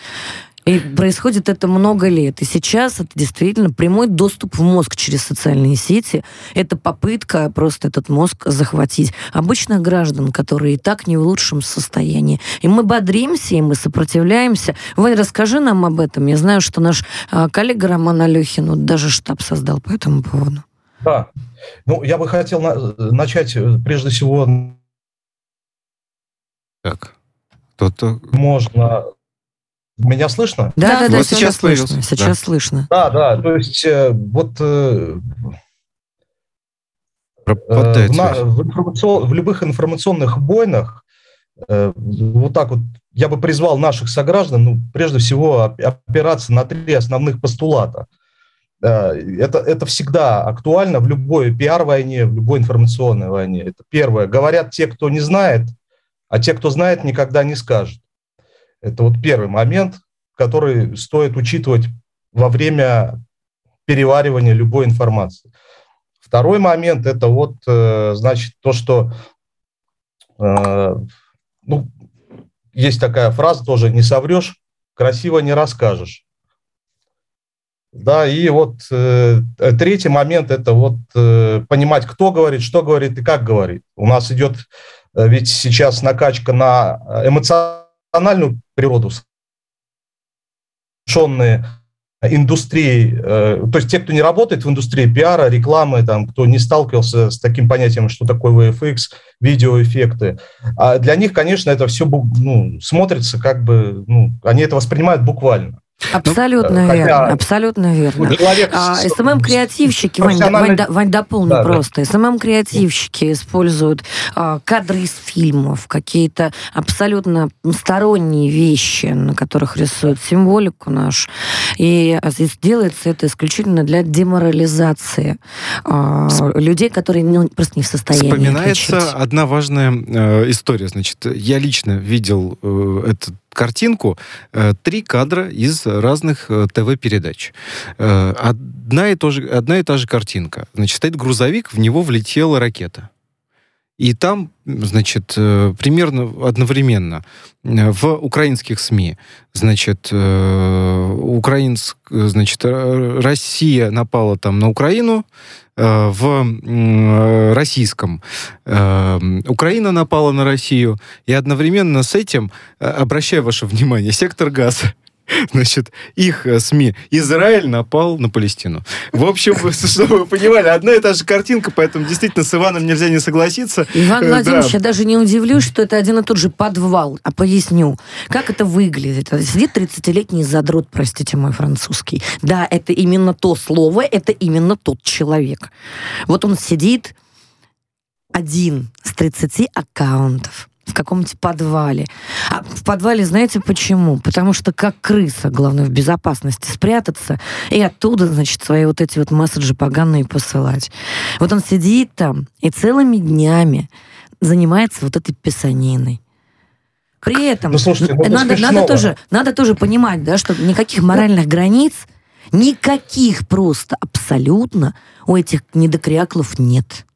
И происходит это много лет. И сейчас это действительно прямой доступ в мозг через социальные сети. Это попытка просто этот мозг захватить. Обычных граждан, которые и так не в лучшем состоянии. И мы бодримся, и мы сопротивляемся. Вань, расскажи нам об этом. Я знаю, что наш а, коллега Роман Алехин вот даже штаб создал по этому поводу. Да. Ну, я бы хотел на- начать э, прежде всего, Так. Кто-то... можно... Меня слышно? Да, да, да, Вот сейчас, слышно. появился. Сейчас Да. слышно. Да, да. То есть э, вот э, Пропадает в, на- в информацион- в любых информационных войнах э, вот так вот я бы призвал наших сограждан, ну, прежде всего, оп- опираться на три основных постулата. Э, Это, это всегда актуально в любой пиар-войне, в любой информационной войне. Это первое. Говорят те, кто не знает, а те, кто знает, никогда не скажет. Это вот первый момент, который стоит учитывать во время переваривания любой информации. Второй момент – это вот, э, значит, то, что, э, ну, есть такая фраза тоже, не соврешь, красиво не расскажешь. Да, и вот э, третий момент – это вот э, понимать, кто говорит, что говорит и как говорит. У нас идет э, ведь сейчас накачка на эмоциональную природу, совершенные индустрии, э, то есть те, кто не работает в индустрии пиара, рекламы, там, кто не сталкивался с таким понятием, что такое VFX, видеоэффекты, а для них, конечно, это все ну, смотрится как бы, ну, они это воспринимают буквально. Абсолютно хотя- верно, абсолютно верно. Ну, человек А, СММ-креативщики, Вань, да- профессиональный- Вань, да- Вань, дополню Да, да. просто. СММ-креативщики используют а, кадры из фильмов, какие-то абсолютно сторонние вещи, на которых рисуют символику нашу. И а, делается это исключительно для деморализации а, людей, которые ну, просто не в состоянии Вспоминается отличить. одна важная э, история. Значит, я лично видел э, эту картинку. Э, три кадра из разных э, ТВ-передач. Э, одна, и то же, одна и та же картинка. Значит, стоит грузовик, в него влетела ракета. И там, значит, э, примерно одновременно э, в украинских СМИ, значит, э, украинск, значит, Россия напала там на Украину, в российском Украина напала на Россию, и одновременно с этим, обращаю ваше внимание, сектор газа. Значит, их э, СМИ. Израиль напал на Палестину. В общем, чтобы вы понимали, одна и та же картинка, поэтому действительно с Иваном нельзя не согласиться. Иван Э, Владимирович, да. я даже не удивлюсь, что это один и тот же подвал. А поясню. Как это выглядит? Сидит 30-летний задрот, простите мой французский. Да, это именно то слово, это именно тот человек. Вот он сидит, один с 30 аккаунтов в каком-нибудь подвале. А в подвале знаете почему? Потому что как крыса, главное, в безопасности спрятаться и оттуда, значит, свои вот эти вот месседжи поганые посылать. Вот он сидит там и целыми днями занимается вот этой писаниной. При этом Ну, слушайте, ну, надо, надо, тоже, надо тоже понимать, да, что никаких моральных границ, никаких просто абсолютно у этих недокряклов нет.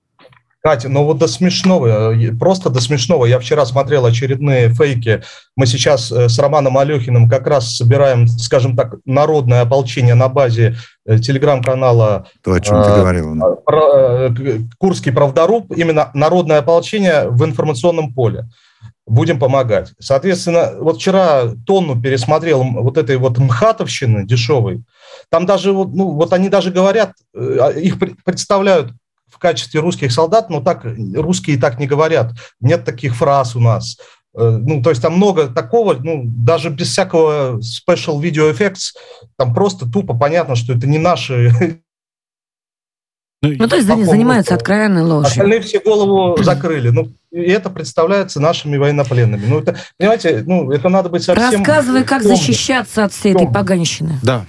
Катя, ну вот до смешного, э, просто до смешного. Я вчера смотрел очередные фейки. Мы сейчас э, с Романом Алехиным как раз собираем, скажем так, народное ополчение на базе э, телеграм-канала То, о чем ты говорил. да. про- Курский правдоруб, именно народное ополчение в информационном поле. Будем помогать. Соответственно, вот вчера тонну пересмотрел вот этой вот мхатовщины дешевой. Там даже, вот, ну, вот они даже говорят, а, их пр- представляют в качестве русских солдат, но так русские так не говорят. Нет таких фраз у нас. Э, Ну, то есть там много такого, ну, даже без всякого special video effects, там просто тупо понятно, что это не наши Ну, то есть они занимаются откровенной ложью. Остальные все голову закрыли. Ну, и это представляется нашими военнопленными. Ну, это, понимаете, ну, это надо быть совсем... Рассказывай, как защищаться от всей этой поганщины. Да.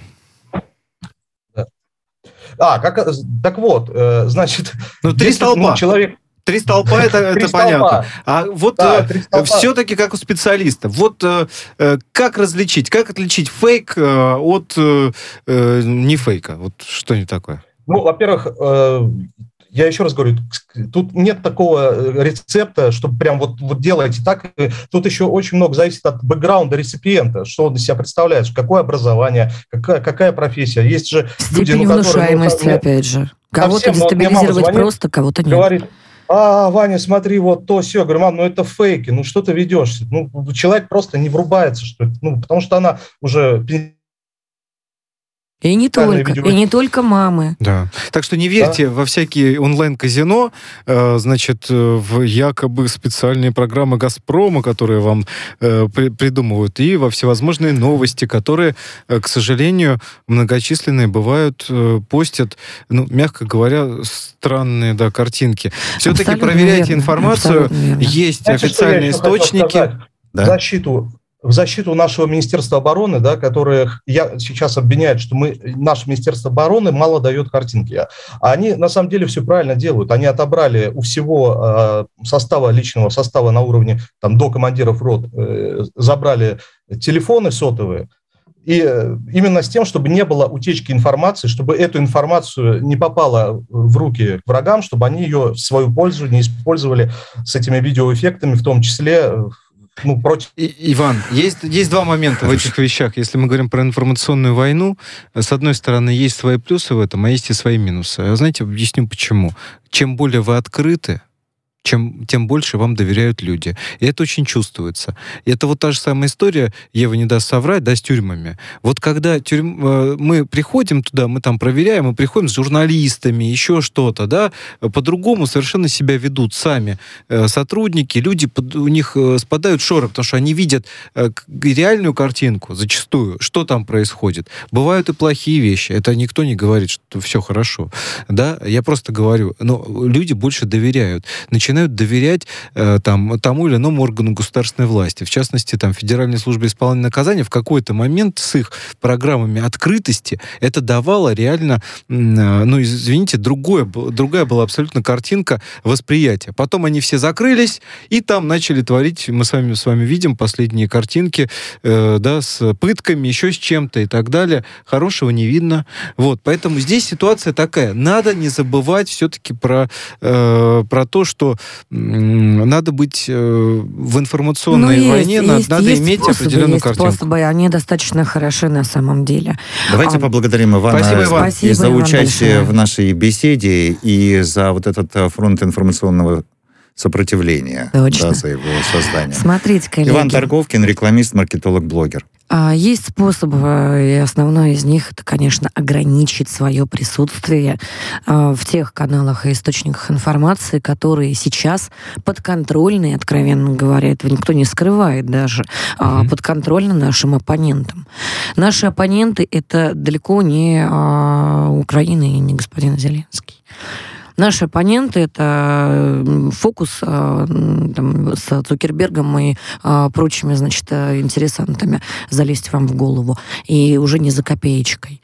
А, как, э, так вот, э, значит... Ну, три если, столпа. ну, человек... Три столпа, это, это столпа. понятно. А вот Да, столпа. все-таки как у специалиста, вот э, э, как различить, как отличить фейк э, от э, э, не фейка? Вот что не такое? Ну, во-первых, э, я еще раз говорю, тут нет такого э, рецепта, чтобы прям вот, вот делайте так. Тут еще очень много зависит от бэкграунда реципиента, что он из себя представляет, какое образование, какая, какая профессия. Есть же люди, ну, ну, внушаемости, как- опять же. Кого-то ну, дестабилизировать просто, кого-то нет. говорит, а, Ваня, смотри, вот то, все. Говорю, мам, ну это фейки, ну что ты ведешься? Ну, человек просто не врубается, что это, ну, потому что она уже И не специальные только, видео- и не только мамы. Да. Так что не верьте во всякие онлайн-казино, э, значит, э, в якобы специальные программы «Газпрома», которые вам э, при- придумывают, и во всевозможные новости, которые, э, к сожалению, многочисленные бывают, э, постят, ну, мягко говоря, странные, да, картинки. Все-таки проверяйте верно, информацию. абсолютно верно. Есть Знаете, официальные источники. Да. Защиту в защиту нашего Министерства обороны, да, которое я сейчас обвиняют, что мы, наше Министерство обороны мало дает картинки. А они на самом деле все правильно делают. Они отобрали у всего э, состава, личного состава на уровне там, до командиров рот, э, забрали телефоны сотовые, и э, именно с тем, чтобы не было утечки информации, чтобы эту информацию не попала в руки к врагам, чтобы они ее в свою пользу не использовали с этими видеоэффектами, в том числе ну, против И- Иван, есть, есть два момента в этих вещах. Если мы говорим про информационную войну, с одной стороны, есть свои плюсы в этом, а есть и свои минусы. А знаете, объясню почему. Чем более вы открыты, чем, тем больше вам доверяют люди. И это очень чувствуется. И это вот та же самая история, Ева не даст соврать, да, с тюрьмами. Вот когда тюрьм, э, мы приходим туда, мы там проверяем, мы приходим с журналистами, еще что-то, да, по-другому совершенно себя ведут сами э, сотрудники, люди, у них э, спадают шоры, потому что они видят реальную картинку зачастую, что там происходит. Бывают и плохие вещи, это никто не говорит, что все хорошо, да, я просто говорю, но люди больше доверяют, начинают доверять э, там тому или иному органу государственной власти, в частности, там, Федеральной службе исполнения наказания, в какой-то момент с их программами открытости это давало реально, э, ну, извините, другое, другая была абсолютно картинка восприятия. Потом они все закрылись, и там начали творить, мы с вами, с вами видим последние картинки, э, да, с пытками, еще с чем-то и так далее. Хорошего не видно. Вот, поэтому здесь ситуация такая. Надо не забывать все-таки про, э, про то, что надо быть э, в информационной Ну, есть, войне, на- есть- надо есть иметь способы, определенную есть картинку. способы, и они достаточно хороши на самом деле. Давайте А, поблагодарим Ивана Спасибо, Иван. и Спасибо, за Иван, участие большое. в нашей беседе и за вот этот э, фронт информационного сопротивления, Точно. да, за его создание. Смотрите, коллеги. Иван Торговкин, рекламист, маркетолог, блогер. А, Есть способы, э, и основной из них это, конечно, ограничить свое присутствие а, в тех каналах и источниках информации, которые сейчас подконтрольны, откровенно говоря, этого никто не скрывает даже, Мгм. подконтрольны нашим оппонентам. Наши оппоненты это далеко не Украина и не господин Зеленский. Наши оппоненты это фокус а, там, с Цукербергом и а, прочими, значит, интересантами залезть вам в голову. И уже не за копеечкой.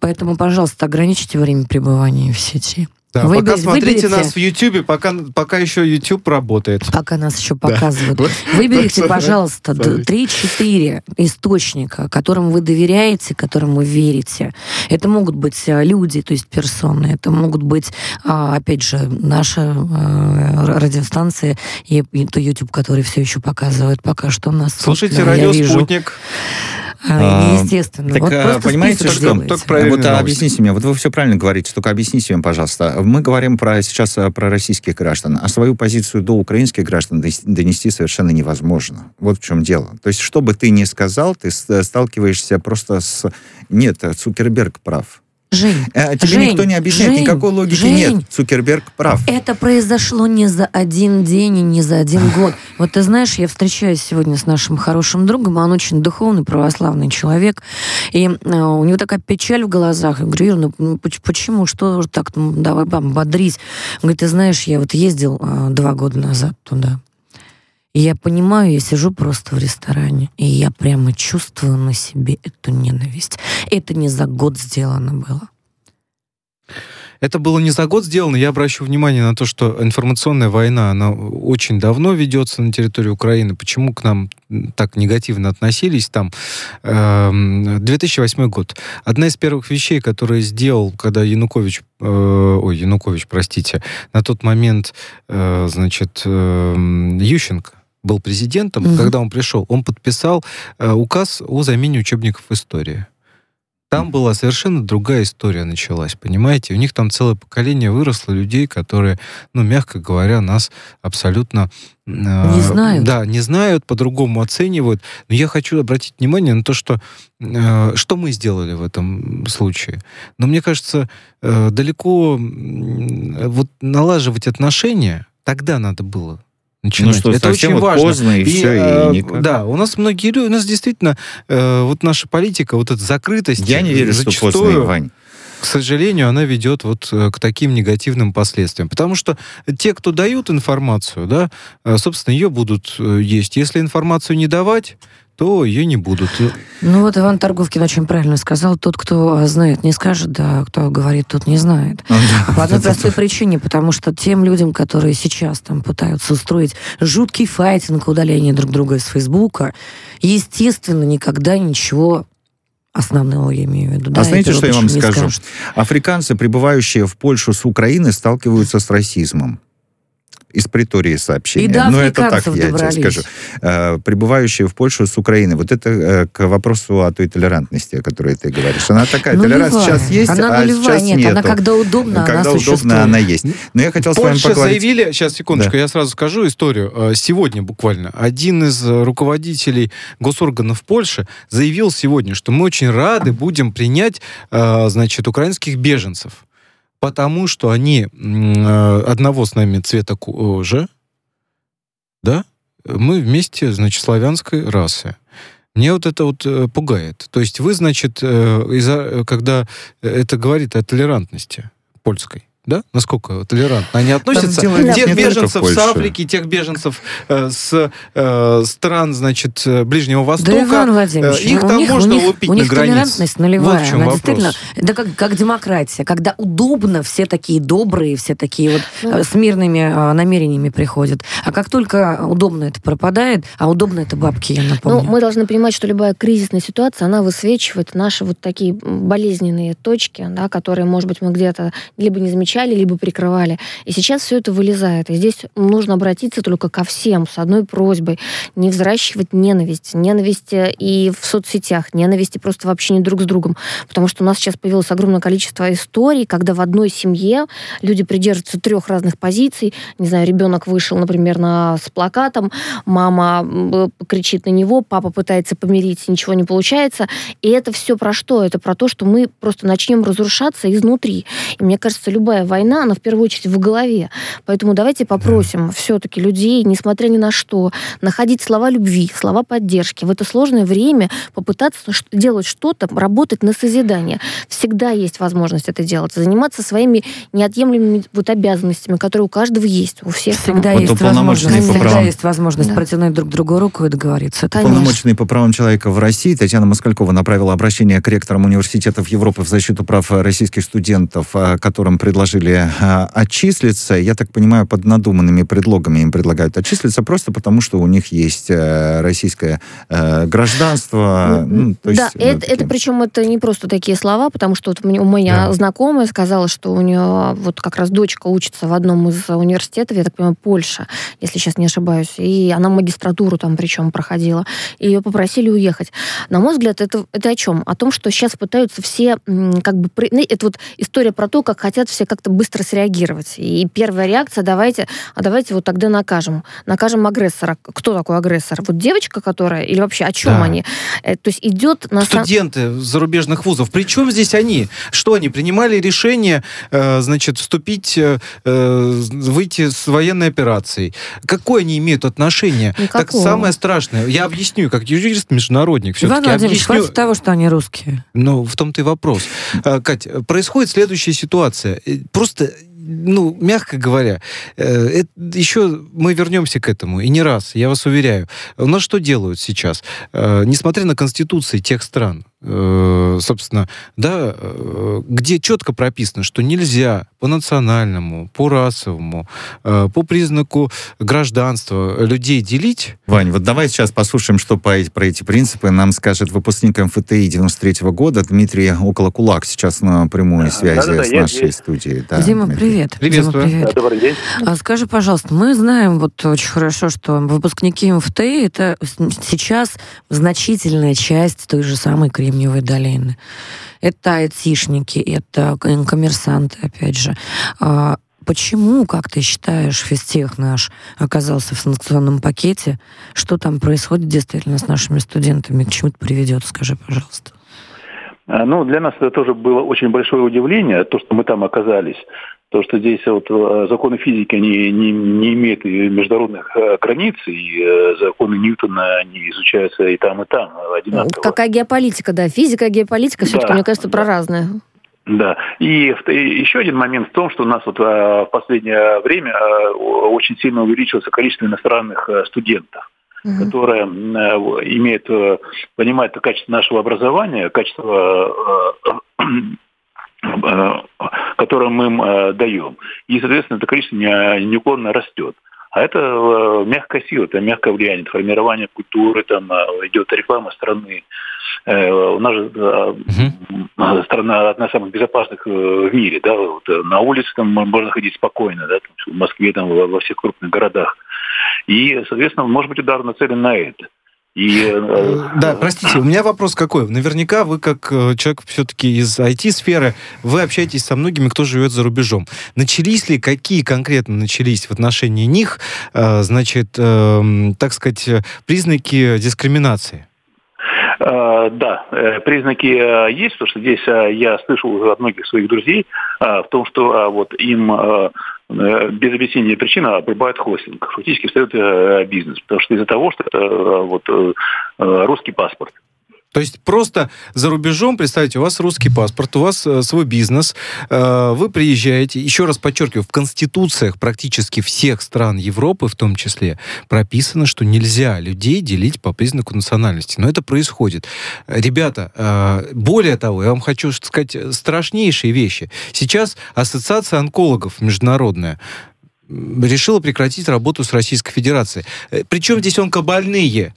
Поэтому, пожалуйста, ограничьте время пребывания в сети. Да, Выбер, пока смотрите выберите, нас в YouTube, пока, пока еще YouTube работает. Пока нас еще показывают. Да. Выберите, пожалуйста, 3-4 источника, которым вы доверяете, которым вы верите. Это могут быть а, люди, то есть персоны, это могут быть, а, опять же, наши а, радиостанции и, и то YouTube, который все еще показывает пока что нас. Слушайте радио «Спутник». Естественно. Так, вот а, понимаете, что... Только вот объясните мне, вот вы все правильно говорите, только объясните мне, пожалуйста. Мы говорим про сейчас а, про российских граждан, а свою позицию до украинских граждан донести совершенно невозможно. Вот в чем дело. То есть, что бы ты ни сказал, ты сталкиваешься просто с... Нет, Цукерберг прав. Жень, э, тебе Жень, никто не объясняет, Жень, никакой логики Жень, нет. Цукерберг прав. Это произошло не за один день и не за один год. Вот ты знаешь, я встречаюсь сегодня с нашим хорошим другом, он очень духовный, православный человек, и э, у него такая печаль в глазах. Я говорю, Ир, ну, ну почему, что так, ну, давай бам, бодрись. Он говорит, ты знаешь, я вот ездил э, два года назад туда, я понимаю, я сижу просто в ресторане, и я прямо чувствую на себе эту ненависть. Это не за год сделано было. Это было не за год сделано. Я обращу внимание на то, что информационная война, она очень давно ведется на территории Украины. Почему к нам так негативно относились там? 2008 эм, год. Одна из первых вещей, которые сделал, когда Янукович, э, ой, Янукович, простите, на тот момент, э, значит, эм, Ющенко, был президентом, угу. когда он пришел, он подписал э, указ о замене учебников истории. Там была совершенно другая история началась, понимаете? У них там целое поколение выросло людей, которые, ну, мягко говоря, нас абсолютно... Э, не знают. Да, не знают, по-другому оценивают. Но я хочу обратить внимание на то, что... Э, что мы сделали в этом случае? Но мне кажется, э, далеко э, вот налаживать отношения тогда надо было начинать. Ну что, это очень вот важно. поздно, и, и все, и э, никак. Да, у нас многие люди, у нас действительно э, вот наша политика, вот эта закрытость. Я не верю, зачастую, что поздно, Вань. К сожалению, она ведет вот э, к таким негативным последствиям. Потому что те, кто дают информацию, да, э, собственно, ее будут есть. Если информацию не давать, то ее не будут. Ну вот Иван Торговкин очень правильно сказал. Тот, кто знает, не скажет, да, кто говорит, тот не знает. А по одной простой причине, потому что тем людям, которые сейчас там пытаются устроить жуткий файтинг, удаление друг друга из Фейсбука, естественно, никогда ничего основного я имею в виду. А да, знаете, что я вам скажу? Африканцы, прибывающие в Польшу с Украины, сталкиваются с расизмом из притории сообщения. И до Но это так, я тебе скажу. Э, прибывающие в Польшу с Украины. Вот это э, к вопросу о той толерантности, о которой ты говоришь. Она такая, нулевая. толерантность сейчас есть, она а нулевая. сейчас нет. нету. Она когда удобно, Когда она удобно, существует. она есть. Но я хотел Польша с вами поговорить... заявили, сейчас, секундочку, да. я сразу скажу историю. Э, сегодня буквально один из руководителей госорганов Польши заявил сегодня, что мы очень рады будем принять, значит, украинских беженцев потому что они одного с нами цвета кожи, да, мы вместе, значит, славянской расы. Мне вот это вот э, пугает. То есть вы, значит, э, когда это говорит о толерантности польской, да? Насколько толерантно они относятся? Тех беженцев с Африки, тех беженцев э, с э, стран, значит, э, Ближнего Востока. Да, Иван Владимирович, э, их там них, можно у них, лупить у них на границе. толерантность нулевая. Вот в чем Она вопрос. действительно, да как, как демократия, когда удобно, все такие добрые, все такие вот ну, э, с мирными э, намерениями приходят. А как только удобно это пропадает, а удобно это бабки, я напомню. Ну, мы должны понимать, что любая кризисная ситуация, она высвечивает наши вот такие болезненные точки, да, которые, может быть, мы где-то либо не замечали, либо прикрывали. И сейчас все это вылезает. И здесь нужно обратиться только ко всем с одной просьбой. Не взращивать ненависть. Ненависть э, и в соцсетях, ненависти просто в общении друг с другом. Потому что у нас сейчас появилось огромное количество историй, когда в одной семье люди придерживаются трех разных позиций. Не знаю, ребенок вышел, например, на, с плакатом, мама кричит на него, папа пытается помирить, ничего не получается. И это все про что? Это про то, что мы просто начнем разрушаться изнутри. И мне кажется, любая любая война, она в первую очередь в голове. Поэтому давайте попросим да. все-таки людей, несмотря ни на что, находить слова любви, слова поддержки. В это сложное время попытаться делать что-то, работать на созидание. Всегда есть возможность это делать, заниматься своими неотъемлемыми вот обязанностями, которые у каждого есть, у всех. Всегда вот есть возможность, всегда есть возможность да. протянуть друг другу руку и договориться. Конечно. Полномочный по правам человека в России Татьяна Москалькова направила обращение к ректорам университетов Европы в защиту прав российских студентов, а, которым предложили а, отчислиться. Я так понимаю, под надуманными предлогами им предлагают отчислиться просто потому, что у них есть э, российское э, гражданство. Ну, то есть, да, это, это причем это не просто такие слова, потому что вот у меня да. знакомая сказала, что у нее вот как раз дочка учится в одном из университетов, я так понимаю, Польша, если сейчас не ошибаюсь, и она магистратуру там причем проходила, и ее попросили уехать. На мой взгляд, это, это о чем? О том, что сейчас пытаются все как бы... Ну, это вот история про то, как хотят все как-то быстро среагировать. И первая реакция, давайте, а давайте вот тогда накажем. Накажем агрессора. Кто такой агрессор? Вот девочка, которая, или вообще о чем да. они? Э, то есть идет на... Студенты зарубежных вузов. Причем здесь они? Что они принимали решение, э, значит, вступить, э, выйти с военной операцией? Какое они имеют отношение? Никакого. Так самое страшное. Я объясню, как юрист-международник. Иван Владимирович, объясню... хватит того, что они русские. Ну, в том-то и вопрос. Кать, происходит следующая ситуация. Просто ну, мягко говоря, э, это, еще мы вернемся к этому, и не раз, я вас уверяю. У нас что делают сейчас? Э, несмотря на конституции тех стран, собственно, да, э, где четко прописано, что нельзя по национальному, по расовому, э, по признаку гражданства людей делить. Вань, вот давай сейчас послушаем, что по, про эти принципы нам скажет выпускник МФТИ 93 -го года Дмитрий Околокулак, сейчас на прямой связи да, да, с нашей есть. студией. Да, Дима, Дмитрий. привет. Приветствую. Дима, привет. Да, добрый день. А скажи, пожалуйста, мы знаем вот очень хорошо, что выпускники МФТИ это сейчас значительная часть той же самой Кремниевой долины. Это айтишники, это коммерсанты, опять же. А почему, как ты считаешь, физтех наш оказался в санкционном пакете? Что там происходит действительно с нашими студентами? К чему это приведет? Скажи, пожалуйста. А, ну, для нас это тоже было очень большое удивление, то, что мы там оказались. То, что здесь вот э, законы физики, они не, не имеют международных э, границ, и э, законы Ньютона, они изучаются и там, и там одинаково. Какая геополитика, да. Физика геополитика все-таки, да, мне кажется, про разное. Да. И, еще один момент в том, что у нас вот в последнее время очень сильно увеличилось количество иностранных студентов угу. которая имеет, понимает качество нашего образования, качество Э, которое мы им э, даем. И, соответственно, это количество неуклонно растет. А это э, мягкая сила, это мягкое влияние, это формирование культуры, там идет реклама страны. У нас же угу. страна одна из самых безопасных в мире, да, вот на улице там можно ходить спокойно, да, в Москве, там, во всех крупных городах. И, соответственно, может быть удар нацелен на это. И, э, э, да, простите, у меня вопрос какой. Наверняка вы, как э, человек все-таки из IT-сферы, вы общаетесь со многими, кто живет за рубежом. Начались ли, какие конкретно начались в отношении них, значит, эм, так сказать, признаки дискриминации? Да, признаки есть, потому что здесь я слышал от многих своих друзей в том, что вот им без объяснения причин обрубают хостинг. Фактически встает э, бизнес. Потому что из-за того, что это э, вот, русский паспорт. То есть просто за рубежом, представьте, у вас русский паспорт, у вас э, свой бизнес, э, вы приезжаете, еще раз подчеркиваю, в конституциях практически всех стран Европы в том числе прописано, что нельзя людей делить по признаку национальности. Но это происходит. Ребята, э, более того, я вам хочу сказать страшнейшие вещи. Сейчас Ассоциация онкологов международная решила прекратить работу с Российской Федерацией. Э, Причем здесь онкобольные?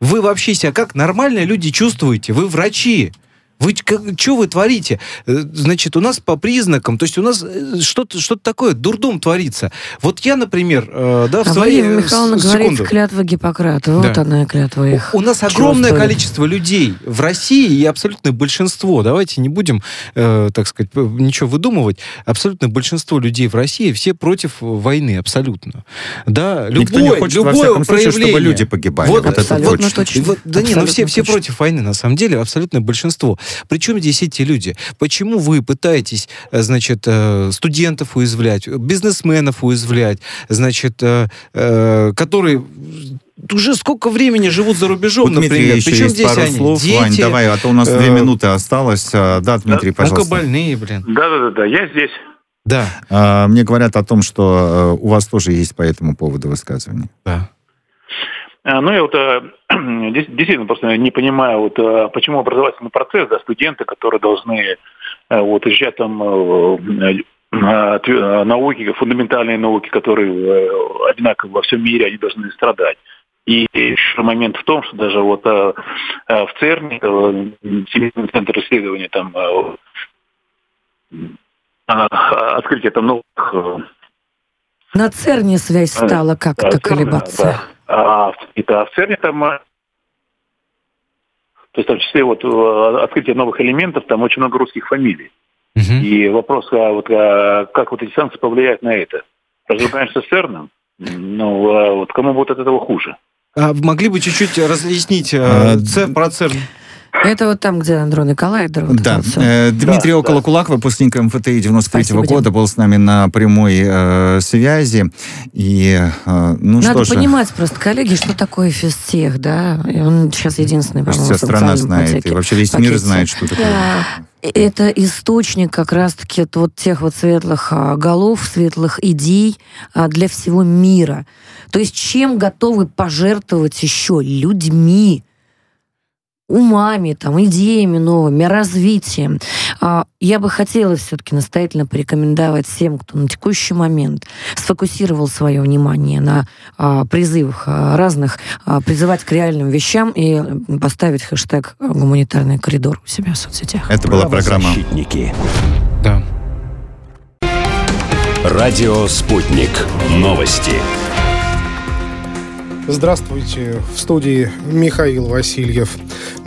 Вы вообще себя как нормальные люди чувствуете? Вы врачи. Вы что вы творите? Э, значит, у нас по признакам, то есть у нас э, что-то что такое, дурдом творится. Вот я, например, э, да, в а своей... Вы, Михайловна говорит клятва Гиппократа. Вот да. она клятва их. У, у нас огромное стоит. количество людей в России и абсолютное большинство, давайте не будем, э, так сказать, ничего выдумывать, абсолютное большинство людей в России все против войны, абсолютно. Да, любое, Никто не хочет, любое во всяком проявление. Случае, чтобы люди погибали. Вот, вот это точно. Вот, да не, ну все, все против войны, на самом деле, абсолютное большинство. Причем здесь эти люди? Почему вы пытаетесь, э, значит, э, студентов уязвлять, бизнесменов уязвлять, значит, э, которые уже сколько времени живут за рубежом, Дмитрия например. еще Причем есть здесь пару они? слов. Дети, Вань, давай, а то у нас э, две минуты осталось. Да, Дмитрий, пожалуйста. онкобольные, блин. Да-да-да, я здесь. Да, А, Мне говорят о том, что у вас тоже есть по этому поводу высказывание. да. А, Ну, я вот э, действительно просто не понимаю, вот, э, почему образовательный процесс, да, студенты, которые должны э, вот, изучать там э, э, э, науки, фундаментальные науки, которые э, одинаковы во всем мире, они должны страдать. И еще момент в том, что даже вот э, э, в ЦЕРНе, э, Всемирный центр исследований, там э, э, открытие там новых э, На ЦЕРНе связь Э, стала как-то колебаться. да. А, в- это, а в ЦЕРНе там, э, то есть в том числе вот э, открытие новых элементов, там очень много русских фамилий. Мгм. И вопрос, а вот, а как вот эти санкции повлияют на это? Разругаемся с ЦЕРНом? Ну, а вот кому будет от этого хуже? А могли бы чуть-чуть разъяснить э, А, ЦЕРН, про ЦЕРН? Это вот там, где андроны коллайдер. вот Да, вот э, Дмитрий Да, Около Кулак, выпускник МФТИ 93 Спасибо, Дим. года, был с нами на прямой э, связи. И, э, ну Надо что же, понимать просто, коллеги, что такое физтех, да? И он сейчас единственный, по-моему, вся страна знает, и вообще весь мир пакете. знает, что такое. Да. Это источник как раз-таки вот тех вот светлых а, голов, светлых идей а, для всего мира. То есть чем готовы пожертвовать еще людьми, умами, там, идеями новыми, развитием. А, Я бы хотела все-таки настоятельно порекомендовать всем, кто на текущий момент сфокусировал свое внимание на а, призывах а, разных, призывать к реальным вещам и поставить хэштег «гуманитарный коридор» у себя в соцсетях. Это была программа Правозащитники. Да. Радио «Спутник». Новости. Здравствуйте. В студии Михаил Васильев.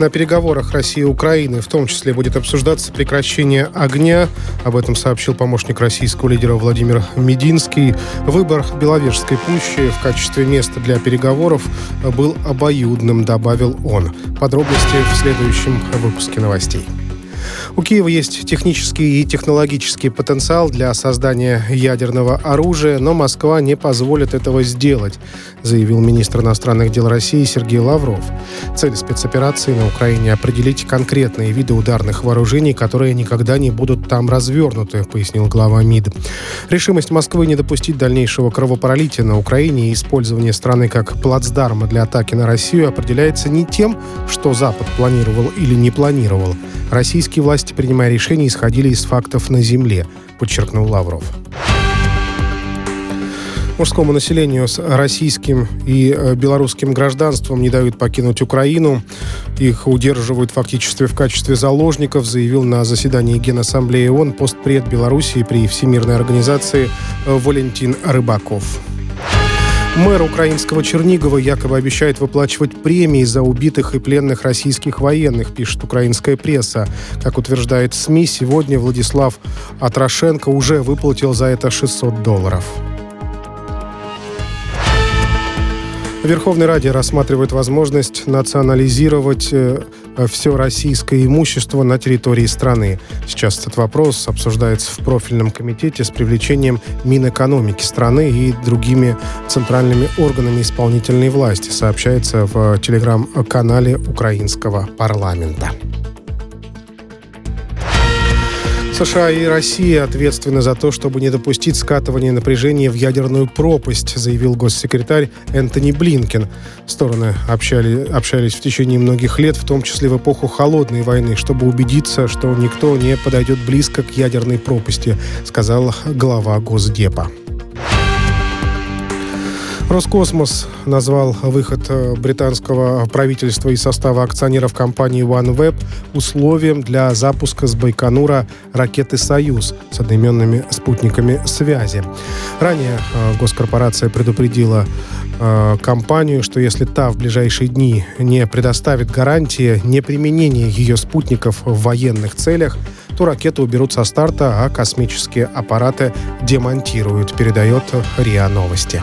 На переговорах России и Украины в том числе будет обсуждаться прекращение огня. Об этом сообщил помощник российского лидера Владимир Мединский. Выбор Беловежской пущи в качестве места для переговоров был обоюдным, добавил он. Подробности в следующем выпуске новостей. У Киева есть технический и технологический потенциал для создания ядерного оружия, но Москва не позволит этого сделать, заявил министр иностранных дел России Сергей Лавров. Цель спецоперации на Украине – определить конкретные виды ударных вооружений, которые никогда не будут там развернуты, пояснил глава МИД. Решимость Москвы не допустить дальнейшего кровопролития на Украине и использование страны как плацдарма для атаки на Россию определяется не тем, что Запад планировал или не планировал. Российские власти, принимая решения, исходили из фактов на земле, подчеркнул Лавров. Мужскому населению с российским и э, белорусским гражданством не дают покинуть Украину. Их удерживают фактически в качестве заложников, заявил на заседании Генассамблеи ООН постпред Белоруссии при Всемирной организации э, Валентин Рыбаков. Мэр украинского Чернигова якобы обещает выплачивать премии за убитых и пленных российских военных, пишет украинская пресса. Как утверждает СМИ, сегодня Владислав Атрошенко уже выплатил за это 600 долларов. Верховный Ради рассматривает возможность национализировать э, все российское имущество на территории страны. Сейчас этот вопрос обсуждается в профильном комитете с привлечением Минэкономики страны и другими центральными органами исполнительной власти, сообщается в телеграм-канале украинского парламента. США и Россия ответственны за то, чтобы не допустить скатывания напряжения в ядерную пропасть, заявил госсекретарь Энтони Блинкен. Стороны общали, общались в течение многих лет, в том числе в эпоху Холодной войны, чтобы убедиться, что никто не подойдет близко к ядерной пропасти, сказал глава Госдепа. Роскосмос назвал выход э, британского правительства из состава акционеров компании OneWeb условием для запуска с Байконура ракеты «Союз» с одноименными спутниками связи. Ранее э, госкорпорация предупредила э, компанию, что если та в ближайшие дни не предоставит гарантии неприменения ее спутников в военных целях, то ракеты уберут со старта, а космические аппараты демонтируют, передает РИА Новости.